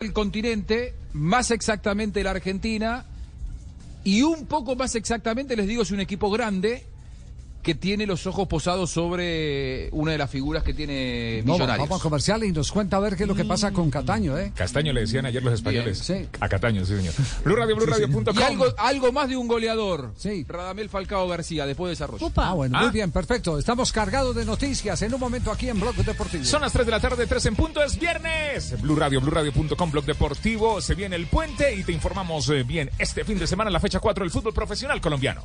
El continente, más exactamente la Argentina, y un poco más exactamente, les digo, es un equipo grande que tiene los ojos posados sobre una de las figuras que tiene No, Millonarios. vamos a comercial y nos cuenta a ver qué es lo que pasa con Cataño, ¿eh? Castaño le decían ayer los españoles. Bien, sí. A Cataño, sí, señor. Blue Radio, Blue Radio.com. Y algo, algo más de un goleador. Sí. Radamel Falcao García, después de desarrollo. Ah, bueno, Ah. muy bien, perfecto. Estamos cargados de noticias en un momento aquí en Blog Deportivo. Son las 3 de la tarde, 3 en punto, es viernes. Blue Radio, Blue Radio.com, blog deportivo. Se viene el puente y te informamos eh, bien este fin de semana, la fecha 4 del fútbol profesional colombiano.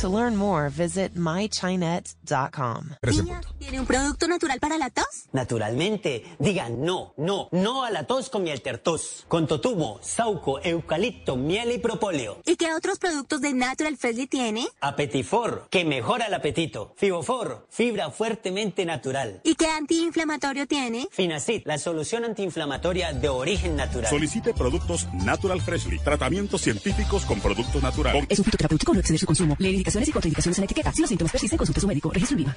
To learn more, visit mychinet.com. 3 en punto. tiene un producto natural para la tos. Naturalmente, digan no, no, no a la tos con miel tertos. Con totumo, sauco, eucalipto, miel y propóleo. ¿Y qué otros productos de Natural Freshly tiene? Apetifor, que mejora el apetito. Fibofor, fibra fuertemente natural. ¿Y qué antiinflamatorio tiene? Finacid, la solución antiinflamatoria de origen natural. Solicite productos Natural Freshly. Tratamientos científicos con productos naturales. Es un fitoterapéutico, no exceder su consumo. Indicaciones y contraindicaciones en la etiqueta. Si los síntomas persisten, consulte a su médico. Registro en viva.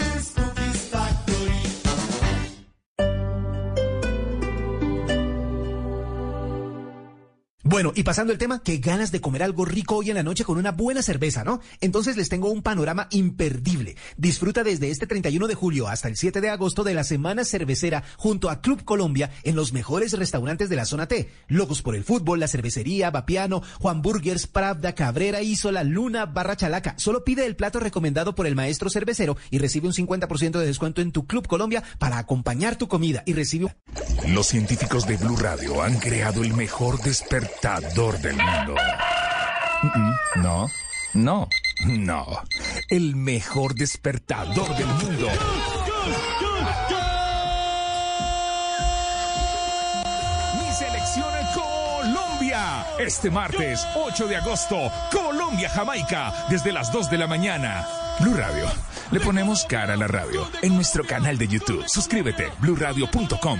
Bueno, y pasando el tema, qué ganas de comer algo rico hoy en la noche con una buena cerveza, ¿no? Entonces les tengo un panorama imperdible. Disfruta desde este 31 de julio hasta el 7 de agosto de la Semana Cervecera junto a Club Colombia en los mejores restaurantes de la zona T. Locos por el fútbol, la cervecería, Vapiano, Juan Burgers, Pravda, Cabrera, Isola, Luna, Barra Chalaca. Solo pide el plato recomendado por el maestro cervecero y recibe un 50% de descuento en tu Club Colombia para acompañar tu comida y recibe. Los científicos de Blue Radio han creado el mejor despertador del mundo. No, no, no. El mejor despertador del mundo. Mi selección Colombia. Este martes, 8 de agosto, Colombia-Jamaica, desde las 2 de la mañana. Blue Radio. Le ponemos cara a la radio en nuestro canal de YouTube. Suscríbete, bluradio.com.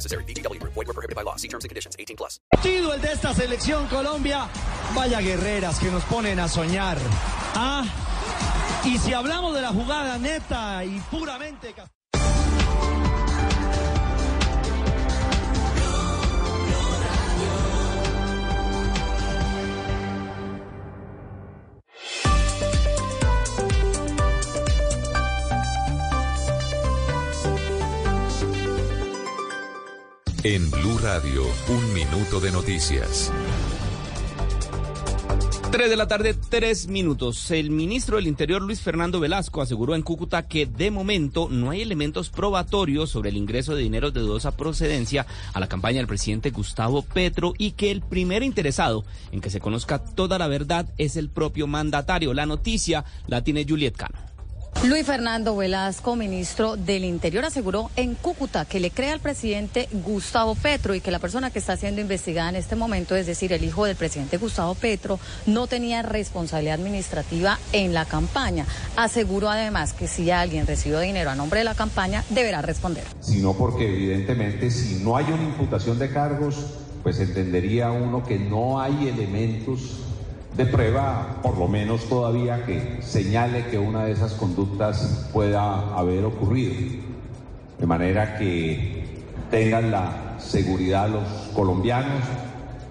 Group. Void were prohibited by law. See terms and conditions. 18 plus. el de esta selección Colombia. Vaya guerreras que nos ponen a soñar. Ah, y si hablamos de la jugada neta y puramente... En Blue Radio, un minuto de noticias. 3 de la tarde, tres minutos. El ministro del Interior, Luis Fernando Velasco, aseguró en Cúcuta que de momento no hay elementos probatorios sobre el ingreso de dinero de dudosa procedencia a la campaña del presidente Gustavo Petro y que el primer interesado en que se conozca toda la verdad es el propio mandatario. La noticia la tiene Juliet Cano. Luis Fernando Velasco, ministro del Interior, aseguró en Cúcuta que le cree al presidente Gustavo Petro y que la persona que está siendo investigada en este momento, es decir, el hijo del presidente Gustavo Petro, no tenía responsabilidad administrativa en la campaña. Aseguró además que si alguien recibió dinero a nombre de la campaña, deberá responder. Sino porque evidentemente si no hay una imputación de cargos, pues entendería uno que no hay elementos de prueba, por lo menos todavía que señale que una de esas conductas pueda haber ocurrido. De manera que tengan la seguridad los colombianos,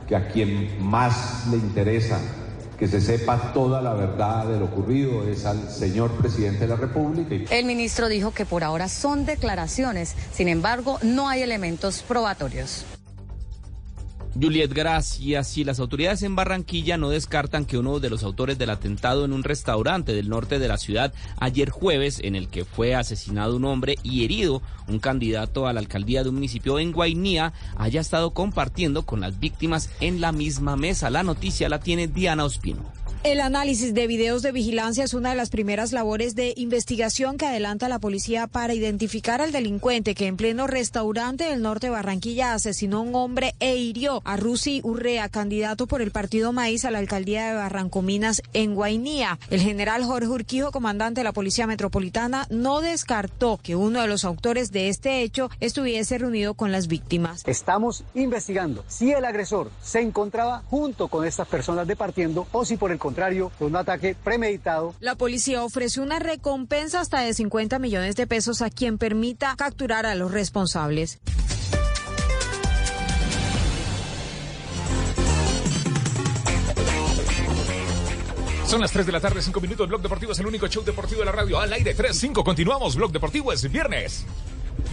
que a quien más le interesa que se sepa toda la verdad de lo ocurrido es al señor presidente de la República. El ministro dijo que por ahora son declaraciones, sin embargo, no hay elementos probatorios. Juliet, gracias. Y las autoridades en Barranquilla no descartan que uno de los autores del atentado en un restaurante del norte de la ciudad ayer jueves, en el que fue asesinado un hombre y herido un candidato a la alcaldía de un municipio en Guainía, haya estado compartiendo con las víctimas en la misma mesa. La noticia la tiene Diana Ospino. El análisis de videos de vigilancia es una de las primeras labores de investigación que adelanta la policía para identificar al delincuente que en pleno restaurante del norte de Barranquilla asesinó a un hombre e hirió a Rusi Urrea, candidato por el partido Maíz a la alcaldía de Barrancominas en Guainía. El general Jorge Urquijo, comandante de la Policía Metropolitana, no descartó que uno de los autores de este hecho estuviese reunido con las víctimas. Estamos investigando si el agresor se encontraba junto con estas personas departiendo o si por el contrario fue un ataque premeditado. La policía ofrece una recompensa hasta de 50 millones de pesos a quien permita capturar a los responsables. Son las 3 de la tarde, 5 minutos. Blog Deportivo es el único show deportivo de la radio. Al aire 3-5. Continuamos. Blog Deportivo es viernes.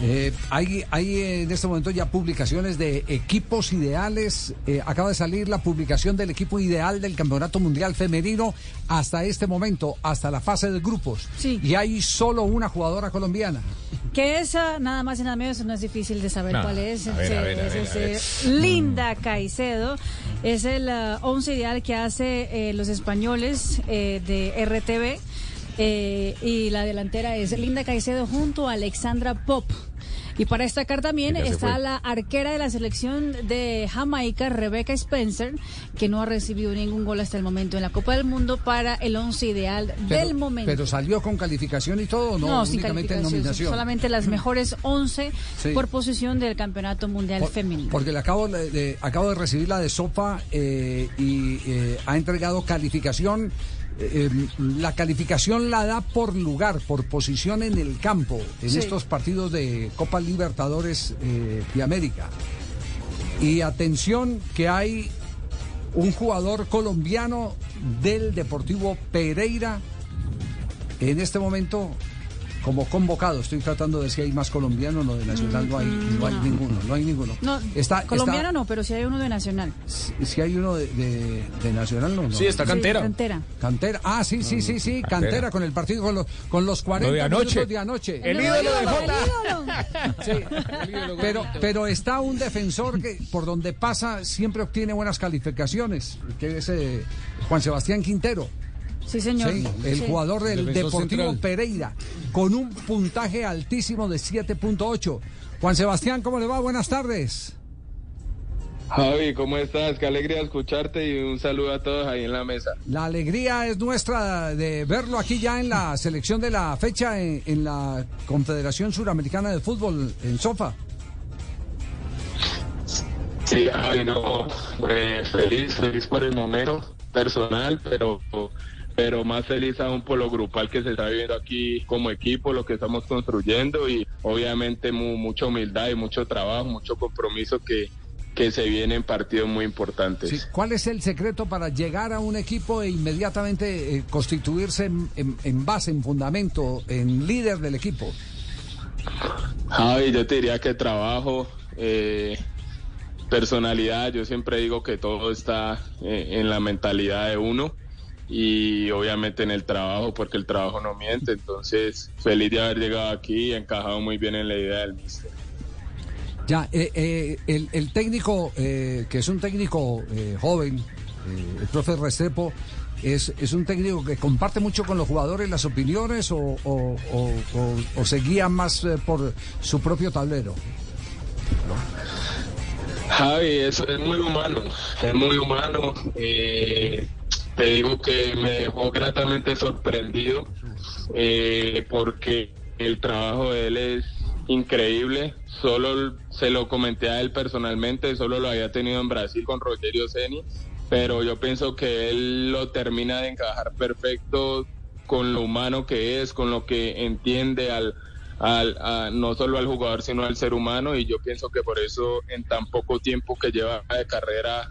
Eh, hay, hay en este momento ya publicaciones de equipos ideales. Eh, acaba de salir la publicación del equipo ideal del Campeonato Mundial Femenino hasta este momento, hasta la fase de grupos. Sí. Y hay solo una jugadora colombiana. Que esa, nada más y nada menos, no es difícil de saber No. cuál es. Ver, ver, ver, ese. Linda Caicedo. Es el uh, once ideal que hace eh, los españoles eh, de RTV. Eh, y la delantera es Linda Caicedo junto a Alexandra Pop. Y para destacar también está fue. la arquera de la selección de Jamaica, Rebecca Spencer, que no ha recibido ningún gol hasta el momento en la Copa del Mundo para el once ideal del momento. Pero salió con calificación y todo, no, No, sin únicamente en nominación. solamente las mejores 11 Sí. por posición del Campeonato Mundial Por- Femenino. Porque le acabo de, de- acabo de recibir la de Sopa eh, y eh, ha entregado calificación. Eh, eh, la calificación la da por lugar, por posición en el campo, en Sí. estos partidos de Copa Libertadores eh, de América. Y atención que hay un jugador colombiano del Deportivo Pereira en este momento como convocado. Estoy tratando de ver si hay más colombianos, no de Nacional no hay, no hay no. ninguno, no hay ninguno. No, Está- colombiano está- no, pero sí hay uno de Nacional. Si hay uno de, de- de Nacional, no, no. Sí, Cantera. Cantera. Ah, sí, sí, sí, sí, Cantera. Cantera con el partido con los, con los 40 Lo de anoche. minutos de anoche. El ídolo de Jota. Sí, pero, pero está un defensor que por donde pasa siempre obtiene buenas calificaciones, que es eh, Juan Sebastián Quintero. Sí, señor. Sí, el Sí. jugador del Defensor Deportivo central. Pereira, con un puntaje altísimo de 7.8. Juan Sebastián, ¿cómo le va? Buenas tardes. Javi, ¿cómo estás? Qué alegría escucharte y un saludo a todos ahí en la mesa. La alegría es nuestra de verlo aquí ya en la selección de la fecha en, en la Confederación Suramericana de Fútbol en Sofa. Sí, Javi, no, eh, feliz, feliz por el momento personal, pero pero más feliz aún por lo grupal que se está viviendo aquí como equipo, lo que estamos construyendo y obviamente mu- mucha humildad y mucho trabajo, mucho compromiso que, que se viene en partidos muy importantes. Sí, ¿Cuál es el secreto para llegar a un equipo e inmediatamente eh, constituirse en, en- en base, en fundamento, en líder del equipo? Javi, yo te diría que trabajo, eh, personalidad. Yo siempre digo que todo está eh, en la mentalidad de uno y obviamente en el trabajo, porque el trabajo no miente. Entonces, feliz de haber llegado aquí y encajado muy bien en la idea del mister. Ya, eh, eh, el, el técnico, eh, que es un técnico eh, joven, eh, el profe Restrepo, es, es un técnico que comparte mucho con los jugadores las opiniones o, o- o- o- o se guía más eh, por su propio tablero. Javi, es, es muy humano, es muy humano. eh, te digo que me dejó gratamente sorprendido eh, porque el trabajo de él es increíble. Solo se lo comenté a él personalmente, solo lo había tenido en Brasil con Rogerio Ceni, pero yo pienso que él lo termina de encajar perfecto con lo humano que es, con lo que entiende al, al, a- no solo al jugador, sino al ser humano. Y yo pienso que por eso en tan poco tiempo que lleva de carrera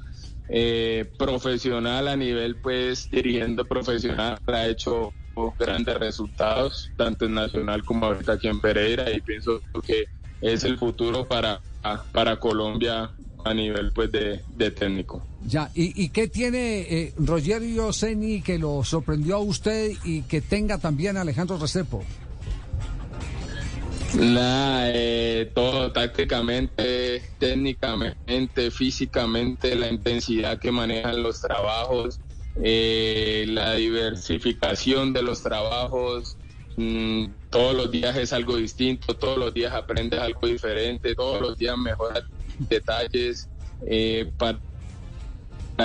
eh, profesional a nivel, pues dirigiendo profesional, ha hecho grandes resultados, tanto en Nacional como ahorita aquí en Pereira. Y pienso que es el futuro para, para Colombia a nivel pues de, técnico. Ya, ¿y, y qué tiene eh, Rogerio Ceni que lo sorprendió a usted y que tenga también a Alejandro Restrepo? La, eh, todo tácticamente, técnicamente, físicamente, la intensidad que manejan los trabajos, eh, la diversificación de los trabajos, mm, todos los días es algo distinto, todos los días aprendes algo diferente, todos los días mejoras detalles eh, para,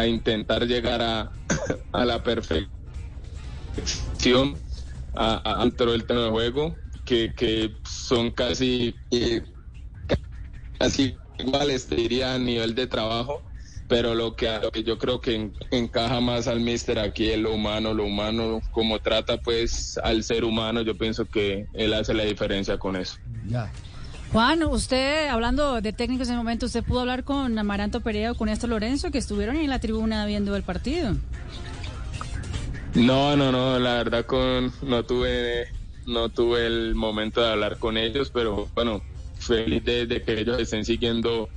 intentar llegar a, a la perfección a, a- dentro del terreno de juego que, que son casi eh, casi iguales te diría a nivel de trabajo pero lo que, lo que yo creo que en- encaja más al mister aquí es lo humano, lo humano, como trata pues al ser humano, yo pienso que él hace la diferencia con eso. Ya. Juan, usted, hablando de técnicos en ese momento, ¿usted pudo hablar con Amaranto Perea o con Néstor Lorenzo, que estuvieron en la tribuna viendo el partido? No, no, no, la verdad con no tuve no tuve el momento de hablar con ellos, pero bueno, feliz de, de que ellos estén siguiendo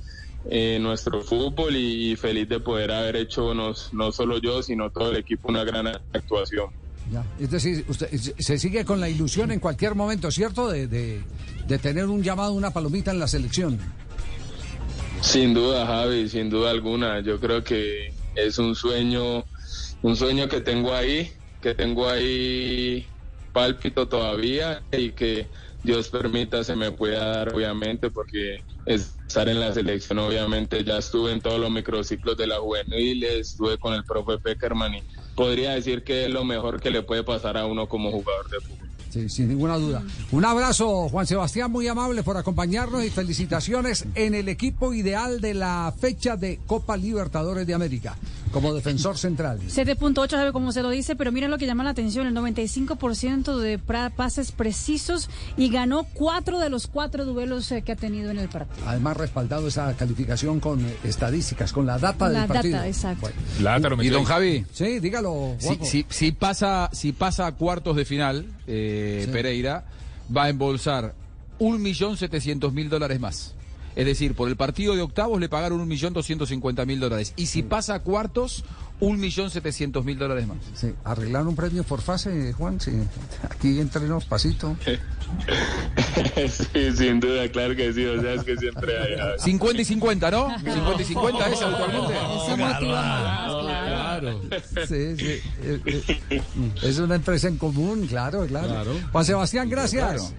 eh, nuestro fútbol y, feliz de poder haber hecho no, no solo yo, sino todo el equipo una gran actuación. Ya. Es decir, usted se- se sigue con la ilusión en cualquier momento, ¿cierto? De, de, de tener un llamado, una palomita en la selección. Sin duda, Javi, sin duda alguna. Yo creo que es un sueño, un sueño que tengo ahí, que tengo ahí pálpito todavía y que Dios permita se me pueda dar, obviamente, porque estar en la selección, obviamente, ya estuve en todos los microciclos de la juvenil, estuve con el profe Peckerman y podría decir que es lo mejor que le puede pasar a uno como jugador de fútbol. Sí, sin ninguna duda. Un abrazo, Juan Sebastián, muy amable por acompañarnos y felicitaciones en el equipo ideal de la fecha de Copa Libertadores de América, como defensor central. 7.8 sabe cómo se lo dice, pero miren lo que llama la atención, el 95% de pases precisos y ganó cuatro de los cuatro duelos eh, que ha tenido en el partido. Además, respaldado esa calificación con eh, estadísticas, con la data La del partido. data, exacto. Bueno. y don Javi. Sí, dígalo. Si, si- si pasa, si pasa a cuartos de final, eh, Sí. Pereira va a embolsar un millón setecientos mil dólares más. Es decir, por el partido de octavos le pagaron un millón doscientos cincuenta mil dólares. Y si pasa a cuartos, un millón setecientos mil dólares más. Sí, arreglar un premio por fase, Juan. Sí. Aquí entrenos pasito. sí, sin duda, claro que sí, o sea, es que siempre hay. Javi. 50 y 50, ¿no? 50 y 50 es habitualmente. Eso motiva más, claro. Sí, sí. Eh, eh, Es una empresa en común, claro, claro. Juan Sebastián, gracias.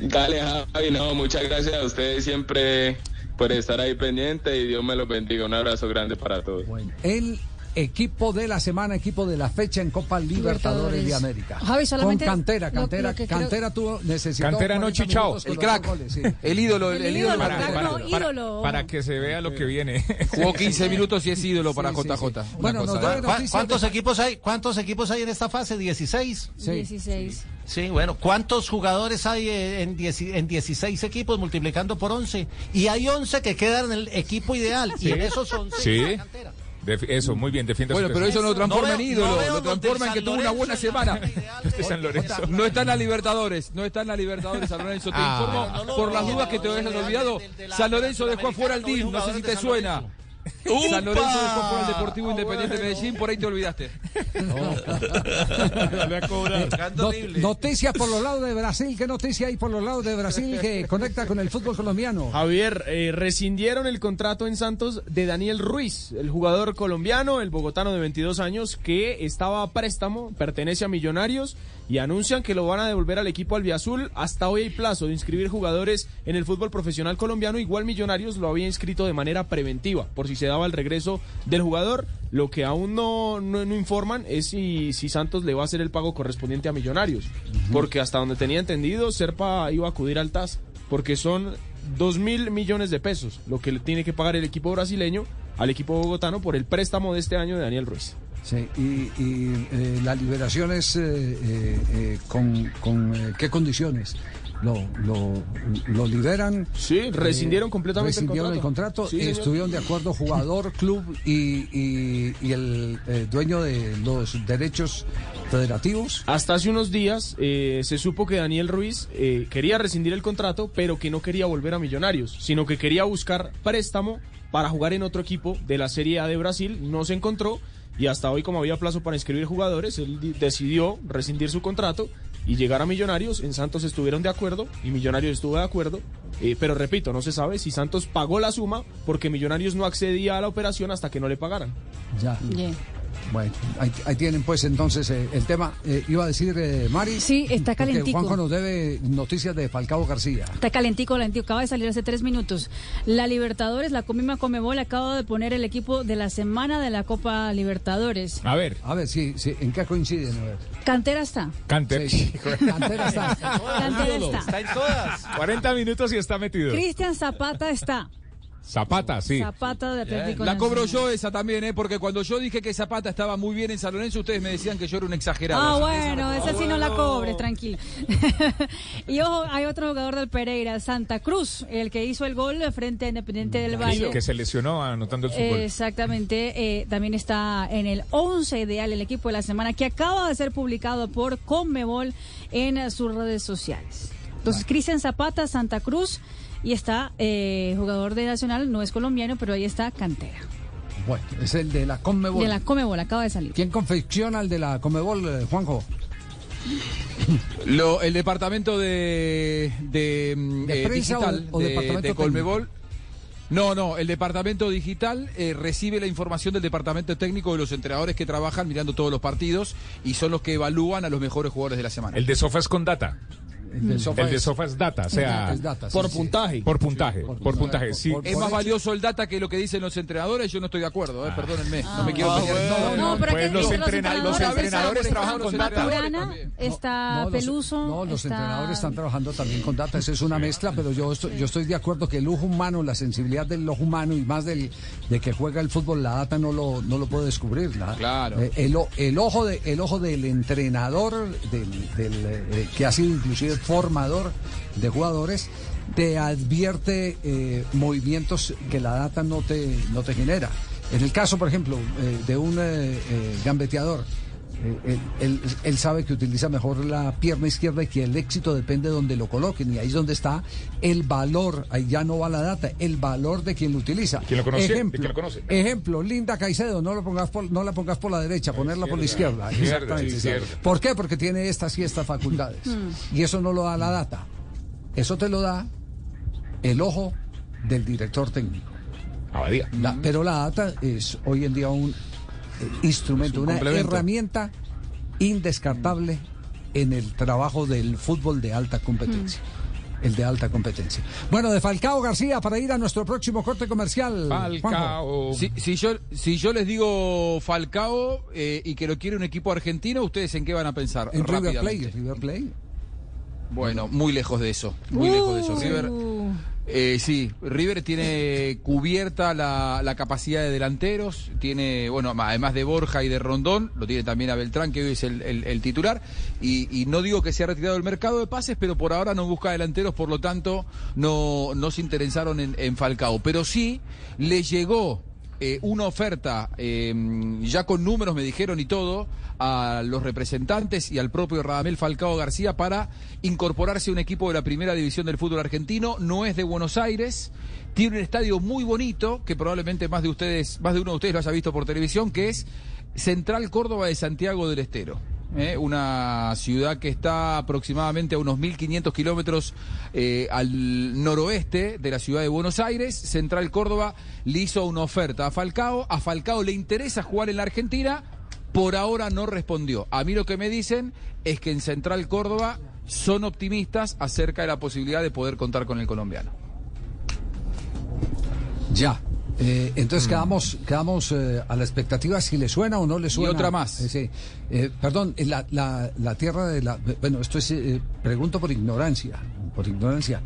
Dale, Javi, no, muchas gracias a ustedes siempre por estar ahí pendiente y Dios me los bendiga. Un abrazo grande para todos. El equipo de la semana, equipo de la fecha en Copa Libertadores, Libertadores. de América. Javi, solamente Con cantera, lo- cantera, lo creo- cantera tuvo, necesitó Cantera no 40 chichao. El crack. dos goles, sí. El ídolo, el, El ídolo. para- crack, para- no, para- ídolo. Para que se vea lo que viene. Jugó 15 minutos y es ídolo para Sí, sí, JJ. sí. Bueno, nos da ¿Cu- noticias ¿Cuántos de- equipos hay? ¿Cuántos equipos hay en esta fase? 16. Sí. 16. Sí, bueno, ¿cuántos jugadores hay eh, en, dieci- en 16 equipos multiplicando por 11? Y hay 11 que quedan en el equipo ideal. Y en esos 11 Sí. está la cantera. Def- eso, muy bien, defienda Bueno, su pero eso no lo transforma en veo- ídolo, no veo lo transforma en que tuvo una buena semana. Este San Lorenzo. No está en la Libertadores, no está en la Libertadores San Lorenzo. Te Ah. informo No por las dudas que te habías olvidado. Del- del- San Lorenzo dejó afuera al americano, DIM, no sé si te de suena. ¡Upa! San Lorenzo dejó Deportivo Ah, Independiente bueno. Medellín, por ahí te olvidaste. No- noticias por los lados de Brasil. ¿Qué noticia hay por los lados de Brasil que conecta con el fútbol colombiano? Javier, eh, rescindieron el contrato en Santos de Daniel Ruiz, el jugador colombiano, el bogotano de 22 años, que estaba a préstamo, pertenece a Millonarios y anuncian que lo van a devolver al equipo albiazul. Hasta hoy hay plazo de inscribir jugadores en el fútbol profesional colombiano. Igual Millonarios lo había inscrito de manera preventiva, por si se daba el regreso del jugador. Lo que aún no, no, no informan es si, si Santos le va a hacer el pago correspondiente a Millonarios. Porque hasta donde tenía entendido, Serpa iba a acudir al TAS, porque son dos mil millones de pesos lo que le tiene que pagar el equipo brasileño al equipo bogotano por el préstamo de este año de Daniel Ruiz. Sí, y, y, eh, la liberación es eh, eh, eh, con, con, eh, qué condiciones. Lo, lo, lo liberan. Sí, rescindieron completamente el rescindieron el contrato. contrato. Sí, señor. estuvieron de acuerdo jugador, club y, y, y el eh, dueño de los derechos federativos. Hasta hace unos días eh, se supo que Daniel Ruiz eh, quería rescindir el contrato, pero que no quería volver a Millonarios, sino que quería buscar préstamo para jugar en otro equipo de la Serie A de Brasil. No se encontró y hasta hoy, como había plazo para inscribir jugadores, él di- decidió rescindir su contrato y llegar a Millonarios. En Santos estuvieron de acuerdo y Millonarios estuvo de acuerdo. eh, pero repito, no se sabe si Santos pagó la suma porque Millonarios no accedía a la operación hasta que no le pagaran. Ya. Bueno, ahí, ahí tienen pues entonces eh, el tema. Eh, iba a decir eh, Mari. Sí, está calentico. Juanjo nos debe noticias de Falcao García. Está calentico, calentico. Acaba de salir hace tres minutos. La Libertadores, la Comima Comebol, acaba de poner el equipo de la semana de la Copa Libertadores. A ver. A ver, sí, sí, ¿en qué coinciden? A ver. Cantera está. Cante. Cantera está. Cantera está. Está en todas. 40 minutos y está metido. Cristian Zapata está. Zapata, sí. Zapata de Atlético La cobro yo esa también, ¿eh? porque cuando yo dije que Zapata estaba muy bien en San Lorenzo, ustedes me decían que yo era un exagerado. Ah, bueno, esa sí no la cobres, tranquilo. y ojo, hay otro jugador del Pereira, Santa Cruz, el que hizo el gol frente a Independiente del Valle. Que se lesionó anotando el fútbol. Exactamente, eh, también está en el 11 ideal el equipo de la semana que acaba de ser publicado por Conmebol en sus redes sociales. Entonces, Cristian Zapata, Santa Cruz y está eh, jugador de Nacional, no es colombiano, pero ahí está Cantera. Bueno, es el de la Conmebol. De la Conmebol, acaba de salir. ¿Quién confecciona el de la Conmebol, eh, Juanjo? Lo- el departamento de, de, mm, ¿De eh, o- digital o de, departamento de Colmebol. No, no, el departamento digital eh, recibe la información del departamento técnico de los entrenadores que trabajan mirando todos los partidos y son los que evalúan a los mejores jugadores de la semana. El de Sofa es con data. El de Sofa El de es- data, o sea, Es data, sí, por sí. puntaje. por puntaje, por puntaje, sí. es más valioso el data que lo que dicen los entrenadores, yo no estoy de acuerdo, eh, perdónenme, no me quiero Ah, pelear. bueno. No, pero Pues los, los entrena- los entrenadores- trabajan con data. Está No, los- Peluso. No, los está- entrenadores están trabajando también con data. Esa es una mezcla, pero yo estoy, yo estoy de acuerdo que el ojo humano, la sensibilidad del ojo humano y más del, de que juega el fútbol, la data no lo, no lo puede descubrir. la- Claro. eh, el, o- el ojo de, el ojo del entrenador, del, del, eh, que ha sido inclusive formador de jugadores, te advierte eh, movimientos que la data no te, no te genera. En el caso, por ejemplo, eh, de un eh, eh, gambeteador, él, él- él sabe que utiliza mejor la pierna izquierda y que el éxito depende de donde lo coloquen. Y ahí es donde está el valor, ahí ya no va la data, el valor de quien lo utiliza. ¿Quién lo conoce? ¿De Ejemplo, quién lo conoce? ejemplo Linda Caicedo, no, lo pongas por, no la pongas por la derecha, ponerla por la izquierda. Izquierda, Exactamente. izquierda. ¿Por qué? Porque tiene estas y estas facultades. Y eso no lo da la data. Eso te lo da el ojo del director técnico. Abadía. La- pero la data es hoy en día un instrumento, un una herramienta indescartable en el trabajo del fútbol de alta competencia. El de alta competencia. Bueno, de Falcao García para ir a nuestro próximo corte comercial. Falcao. Si, si yo, si yo les digo Falcao eh, y que lo quiere un equipo argentino, ¿ustedes en qué van a pensar? En River. Plate, River Plate. Bueno, muy lejos de eso, muy lejos de eso. River, Uh, eh, sí, River tiene cubierta la, la capacidad de delanteros, tiene, bueno, además de Borja y de Rondón, lo tiene también a Beltrán, que hoy es el, el- el titular, y, y no digo que se ha retirado del mercado de pases, pero por ahora no busca delanteros, por lo tanto no, no se interesaron en, en Falcao, pero sí le llegó eh, una oferta, eh, ya con números me dijeron y todo, a los representantes y al propio Radamel Falcao García para incorporarse a un equipo de la primera división del fútbol argentino. No es de Buenos Aires, tiene un estadio muy bonito, que probablemente más de ustedes, más de uno de ustedes lo haya visto por televisión, que es Central Córdoba de Santiago del Estero. ¿Eh? una ciudad que está aproximadamente a unos 1.500 kilómetros eh, al noroeste de la ciudad de Buenos Aires. Central Córdoba le hizo una oferta a Falcao. A Falcao le interesa jugar en la Argentina. Por ahora no respondió. A mí lo que me dicen es que en Central Córdoba son optimistas acerca de la posibilidad de poder contar con el colombiano. Ya. Eh, entonces quedamos, quedamos eh, a la expectativa si le suena o no le suena. otra más. Eh, sí. Eh, perdón, la, la, la tierra de la. Bueno, esto es. eh, pregunto por ignorancia. Por ignorancia.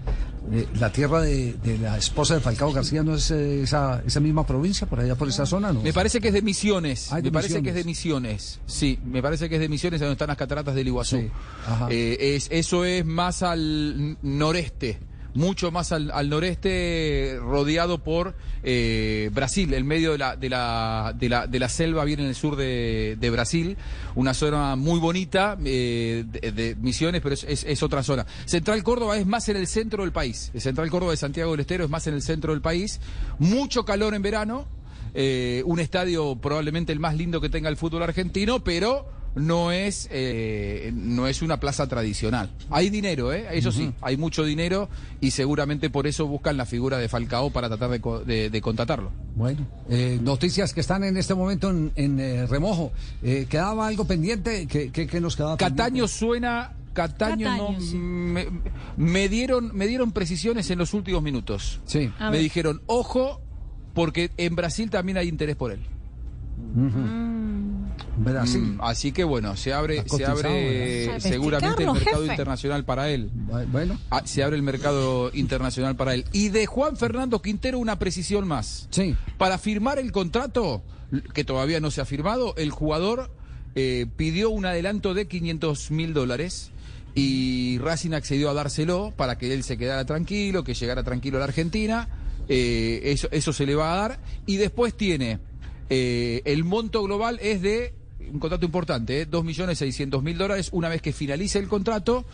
La tierra de, de la esposa de Falcao García no es esa, esa misma provincia, por allá por esa zona, ¿no? Me parece que es de Misiones. Ah, me parece que es de Misiones. Sí, me parece que es de Misiones, donde están las cataratas del Iguazú. Sí, ajá. Eh, es, eso es más al noreste, mucho más al, al noreste, rodeado por eh, Brasil, el medio de la, de, la, de, la, de la selva, bien en el sur de, de Brasil. Una zona muy bonita eh, de, de Misiones, pero es, es- es otra zona. Central Córdoba es más en el centro del país. Central Córdoba de Santiago del Estero es más en el centro del país. Mucho calor en verano. Eh, un estadio probablemente el más lindo que tenga el fútbol argentino, pero no es eh, no es una plaza tradicional. Hay dinero, ¿eh? eso sí, hay mucho dinero y seguramente por eso buscan la figura de Falcao para tratar de, co- de- de contratarlo. Bueno, eh, noticias que están en este momento en, en, eh, remojo. Eh, ¿Quedaba algo pendiente? ¿Qué, qué- qué nos quedaba Cataño suena, Cataño, Cataño, no, sí. me, me dieron me dieron precisiones en los últimos minutos. Sí. Me dijeron, ojo, porque en Brasil también hay interés por él. Brasil. Mm, así que bueno, se abre, se abre ¿verdad? eh, seguramente el mercado jefe. internacional para él. Bueno, Ah, se abre el mercado internacional para él. Y de Juan Fernando Quintero una precisión más. sí. Para firmar el contrato, que todavía no se ha firmado, el jugador eh, pidió un adelanto de 500 mil dólares y Racing accedió a dárselo para que él se quedara tranquilo, que llegara tranquilo a la Argentina. Eh, eso, eso se le va a dar. Y después tiene eh, el monto global es de un contrato importante, ¿eh? 2.600.000 dólares una vez que finalice el contrato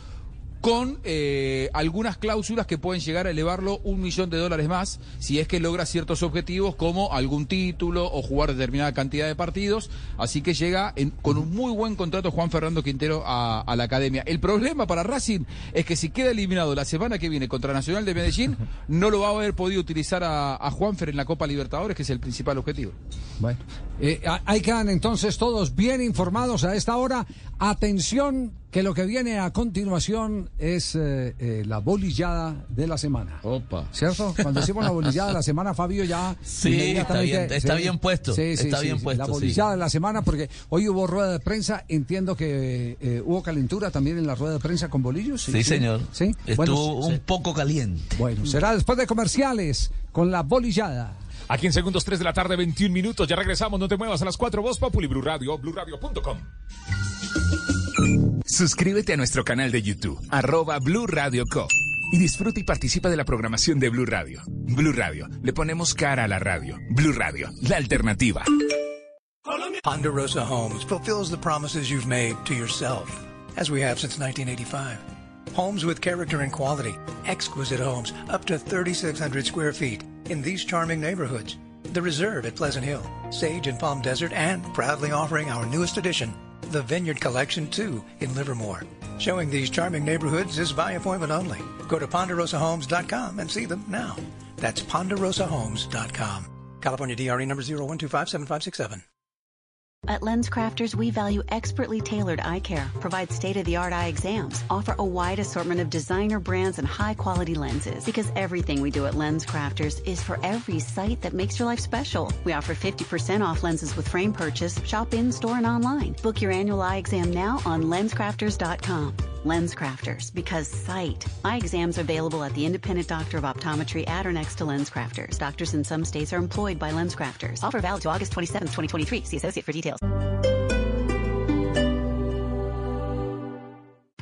con eh, algunas cláusulas que pueden llegar a elevarlo un millón de dólares más si es que logra ciertos objetivos como algún título o jugar determinada cantidad de partidos. Así que llega en- con un muy buen contrato Juan Fernando Quintero a, a la academia. El problema para Racing es que si queda eliminado la semana que viene contra Nacional de Medellín, no lo va a haber podido utilizar a, a Juanfer en la Copa Libertadores, que es el principal objetivo. Bueno, eh, ahí quedan entonces todos bien informados a esta hora. Atención, que lo que viene a continuación es eh, eh, la bolillada de la semana. Opa. ¿Cierto? Cuando decimos la bolillada de la semana, Fabio ya. Sí, está bien, está bien puesto, Sí, sí, está bien puesto, La bolillada de la semana, porque hoy hubo rueda de prensa. Entiendo que eh, hubo calentura también en la rueda de prensa con bolillos. Sí, señor. Sí. Estuvo Bueno, un poco caliente. Bueno, será después de comerciales con la bolillada. Aquí en segundos 3 de la tarde, 21 minutos. Ya regresamos, no te muevas a las 4. Voz Populi, Blue Radio, BlueRadio.com. Suscríbete a nuestro canal de YouTube, arroba Blue Radio Co. Y disfruta y participa de la programación de Blue Radio. Blue Radio, le ponemos cara a la radio. Blue Radio, la alternativa. Ponderosa Homes fulfills the promises you've made to yourself, as we have since 1985. Homes with character and quality, exquisite homes up to 3,600 square feet in these charming neighborhoods. The Reserve at Pleasant Hill, Sage and Palm Desert, and proudly offering our newest addition, the Vineyard Collection 2 in Livermore. Showing these charming neighborhoods is by appointment only. Go to ponderosahomes.com and see them now. That's ponderosahomes.com. California DRE number 01257567. At LensCrafters, we value expertly tailored eye care, provide state-of-the-art eye exams, offer a wide assortment of designer brands and high-quality lenses. Because everything we do at LensCrafters is for every sight that makes your life special. We offer 50% off lenses with frame purchase, shop in-store and online. Book your annual eye exam now on LensCrafters.com. LensCrafters, because sight. Eye exams available at the independent doctor of optometry at or next to LensCrafters. Doctors in some states are employed by LensCrafters. Offer valid to August 27, 2023. See associate for details.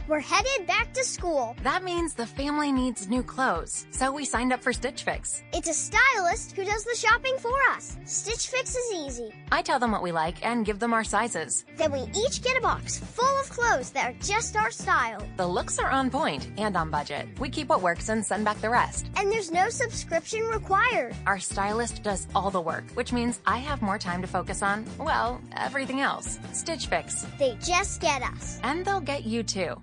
We're headed back to school. That means the family needs new clothes, so we signed up for Stitch Fix. It's a stylist who does the shopping for us. Stitch Fix is easy. I tell them what we like and give them our sizes. Then we each get a box full of clothes that are just our style. The looks are on point and on budget. We keep what works and send back the rest. And there's no subscription required. Our stylist does all the work, which means I have more time to focus on, well, everything else. Stitch Fix. They just get us. And they'll get you too.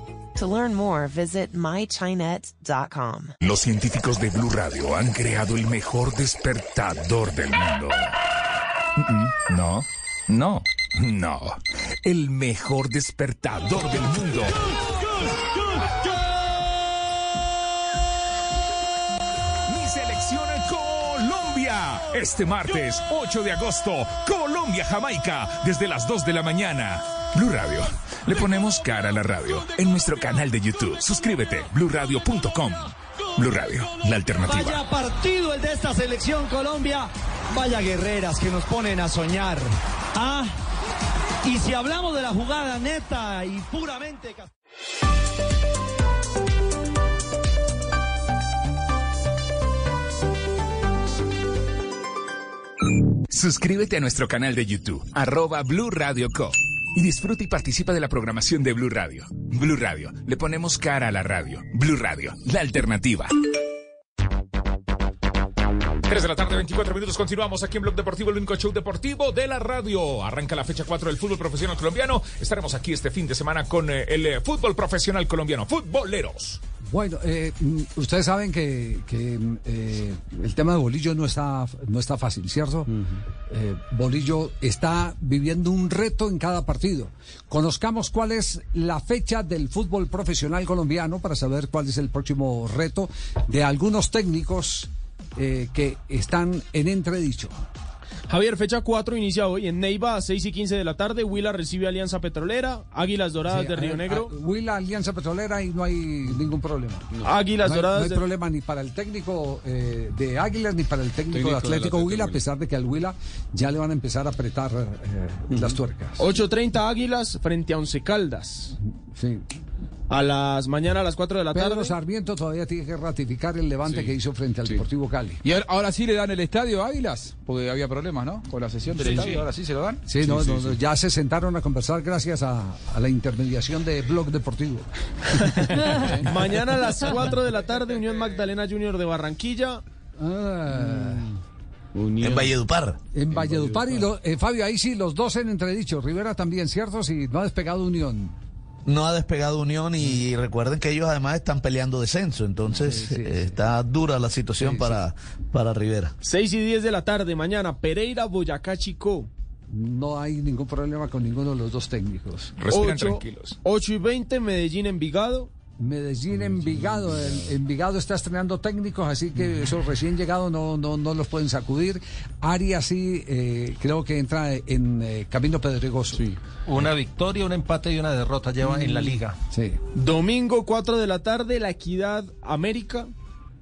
To learn more, visit mychinet.com. Los científicos de Blue Radio han creado el mejor despertador del mundo. No, no, no. El mejor despertador del mundo. Mi selección Colombia. Este martes 8 de agosto, Colombia-Jamaica, desde las 2 de la mañana. Blue Radio. Le ponemos cara a la radio en nuestro canal de YouTube. Suscríbete, bluradio.com. Blue Radio, la alternativa. Vaya partido el de esta selección Colombia. Vaya guerreras que nos ponen a soñar. Ah, y si hablamos de la jugada neta y puramente... Suscríbete a nuestro canal de YouTube, arroba Blue Radio Co. Y disfruta y participa de la programación de Blue Radio. Blue Radio, le ponemos cara a la radio. Blue Radio, la alternativa. 3 de la tarde, 24 minutos. Continuamos aquí en Blog Deportivo, el único show deportivo de la radio. Arranca la fecha 4 del fútbol profesional colombiano. Estaremos aquí este fin de semana con eh, el eh, fútbol profesional colombiano. Futboleros. Bueno, eh, mm, ustedes saben que, que, mm, eh, el tema de Bolillo no está, no está fácil, ¿cierto? Eh, Bolillo está viviendo un reto en cada partido. Conozcamos cuál es la fecha del fútbol profesional colombiano para saber cuál es el próximo reto de algunos técnicos eh, que están en entredicho. Javier, fecha 4 inicia hoy en Neiva a 6 y 15 de la tarde. Huila recibe Alianza Petrolera, Águilas Doradas Sí, de Río Negro. a- Huila, Alianza Petrolera y no hay ningún problema. Águilas no hay, Doradas No hay de- problema ni para el técnico eh, de Águilas ni para el técnico, Técnico de del Atlético Huila, a pesar de que al Huila ya le van a empezar a apretar eh, las tuercas. 8.30 Águilas frente a Once Caldas. Sí. A las mañana a las 4 de la Pedro tarde. Sarmiento todavía tiene que ratificar el levante Sí. que hizo frente al Deportivo Cali. Y ahora, ahora sí le dan el estadio a Águilas, porque había problemas, ¿no? Con la sesión del Sí, estadio, sí. ahora sí se lo dan. Sí, no, no, no, ya se sentaron a conversar gracias a, a la intermediación de Blog Deportivo. Mañana a las 4 de la tarde, Unión Magdalena Junior de Barranquilla. En Valledupar. En Valledupar y lo- eh, Fabio, ahí sí, los dos en entredicho. Rivera también, ¿cierto? Si no ha despegado Unión. No ha despegado Unión y recuerden que ellos además están peleando descenso, entonces eh, está dura la situación para, para Rivera. 6 y 10 de la tarde, mañana, Pereira, Boyacá, Chico. No hay ningún problema con ninguno de los dos técnicos. 8 y 20, Medellín, Envigado. Medellín, Envigado. El Envigado está estrenando técnicos, así que esos recién llegados no, no, no los pueden sacudir. Arias sí, eh, creo que entra en eh, camino pedregoso. Una victoria, un empate y una derrota lleva en la Mm. liga. Sí. Domingo, 4 de la tarde, La Equidad, América.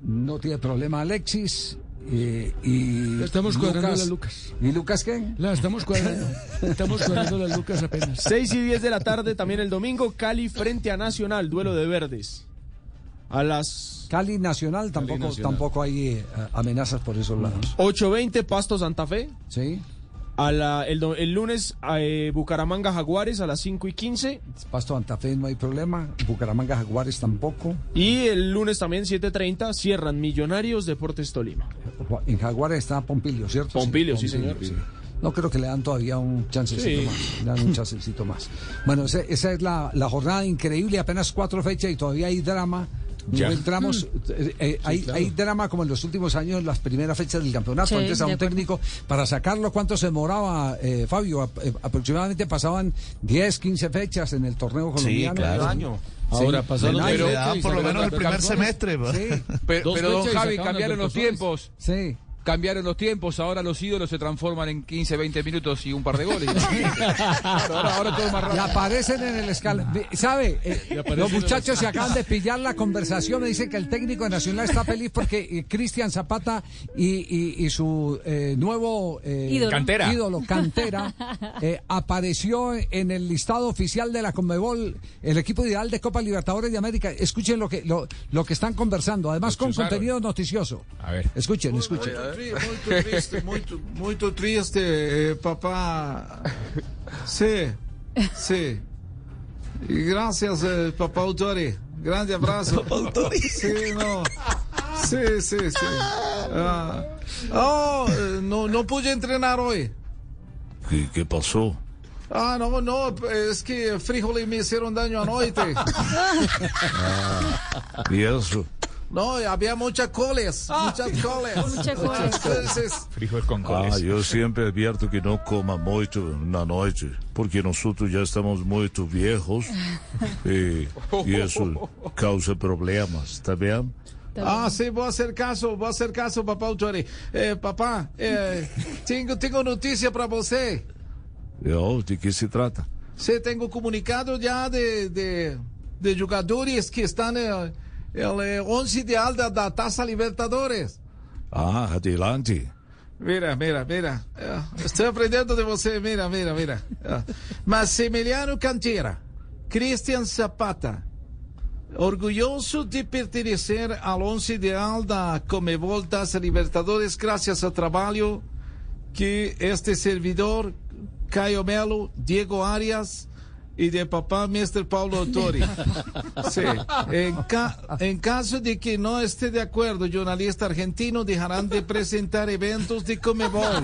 No tiene problema Alexis. Eh, y La estamos cuadrando la Lucas. ¿Y Lucas qué? La estamos cuadrando. Estamos cuadrando las Lucas apenas. 6 y 10 de la tarde, también el domingo, Cali frente a Nacional, duelo de verdes. A las Cali Nacional tampoco, Nacional. tampoco hay eh, amenazas por esos lados. 8.20, Pasto Santa Fe. Sí. A la, el, el lunes, eh, Bucaramanga Jaguares a las 5 y 15. Pasto Santa Fe no hay problema. Bucaramanga Jaguares tampoco. Y el lunes también, 7.30, cierran Millonarios Deportes Tolima. En Jaguares está Pompilio, ¿cierto? Pompilio, sí, señor. No creo que le dan todavía un chancecito Sí. más. Le dan un chancecito más. Bueno, ese- esa es la, la jornada increíble. Apenas cuatro fechas y todavía hay drama Ya. Entramos, eh, eh, hay, hay drama como en los últimos años, en las primeras fechas del campeonato. Sí, Antes a un técnico, para sacarlo, ¿cuánto se demoraba, eh, Fabio? Eh, aproximadamente pasaban 10, 15 fechas en el torneo colombiano. claro. Sí. Año. Ahora pasaron año. Le daban por lo menos el primer semestre. Sí. Pero, pero don Javi, las los tiempos. Sí. Cambiaron los tiempos, ahora los ídolos se transforman en 15, 20 minutos y un par de goles. Ahora, ahora todo más Y rápido. aparecen en el escala. ¿Sabe? Eh, los muchachos se acaban de pillar la conversación. Me dicen que el técnico de Nacional está feliz porque eh, Cristian Zapata y, y- y su eh, nuevo eh, Ídolo. Cantera. ídolo, Cantera, eh, apareció en el listado oficial de la Conmebol, el equipo ideal de Copa Libertadores de América. Escuchen lo que, lo, lo que están conversando, además con contenido noticioso. A ver. Escuchen, escuchen. Muito triste, muito, muito triste, eh, papá. Sí, sí. Y gracias, eh, papá Autori. Grande abrazo. Sí, no. Sí, sí, sí. Ah, oh, eh, no, no pude entrenar hoy. ¿Qué, qué pasó? Ah, no, no, es que frijoles me hicieron daño anoche. ¿Y eso? No, había muchas coles, muchas coles. Muchas coles. Frijol con Ah, coles. eu sempre advierto que não coma muito na noite, porque nós já estamos muito viejos e, e isso causa problemas, tá bem? Ah, sí, voy a hacer caso, voy a hacer caso, papá Autori. Eh, papá, eh, tengo, tengo noticia para você. E, ó, de que se trata? Sí, tengo comunicado ya de, de, de jugadores que están en el eh, once ideal da, da Taça Libertadores. Ah, adelante. Mira, mira, mira. Eh, estoy aprendiendo de você, mira, mira, mira. Eh, Massimiliano Cantera, Cristian Zapata, orgulloso de pertenecer al once ideal da Comebol Taça Libertadores gracias al trabajo que este servidor, Caio Melo, Diego Arias y de papá Mr. Paulo Autori. Sí. En, ca- en caso de que no esté de acuerdo, jornalista argentino dejarán de presentar eventos de Comebol.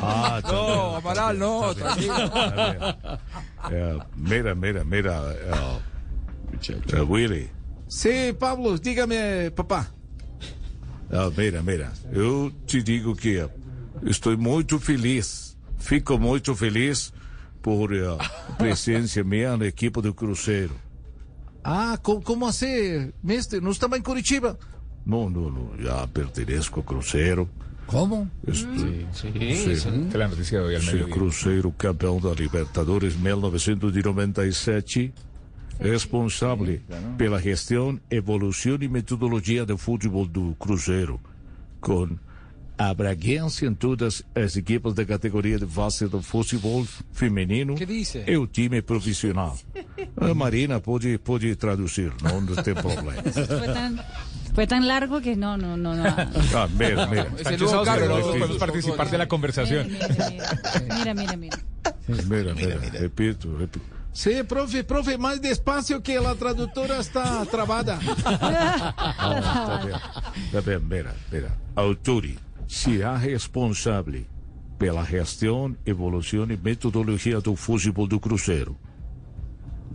Ah, No, Amaral, no. É, mira, mira, mira. É, é, Willy, Sí, Pablo, dígame, papá. Ah, mira, mira, eu te digo que estou muito feliz, fico muito feliz por eh, a presença minha na equipe do Cruzeiro. Ah, ¿cómo, cómo así, mister? ¿No estaba en Curitiba? Não, não, não, já pertenço ao Cruzeiro. ¿Cómo? Estou, Sí, Esta es la noticia de hoy al Sim, mediodía. Cruzeiro campeão da Libertadores 1997, responsável pela gestão, evolução e metodologia do futebol do Cruzeiro, com abrangência em todas as equipes da categoria de base do futebol feminino e o time profissional. A Marina pode, pode traduzir, não, não tem problema. Fue tan, fue tan largo que no, no, no, no. Ah, mira, mira. Están el nuevo los nosotros podemos participar de la conversación. Mira, mira, mira. Mira, mira, repito, repito. Sí, profe, profe, más despacio que la traductora está trabada. Ah, tá bem. Tá bem, mira, mira. Autori será responsável pela gestão, evolução e metodologia do futebol do Cruzeiro.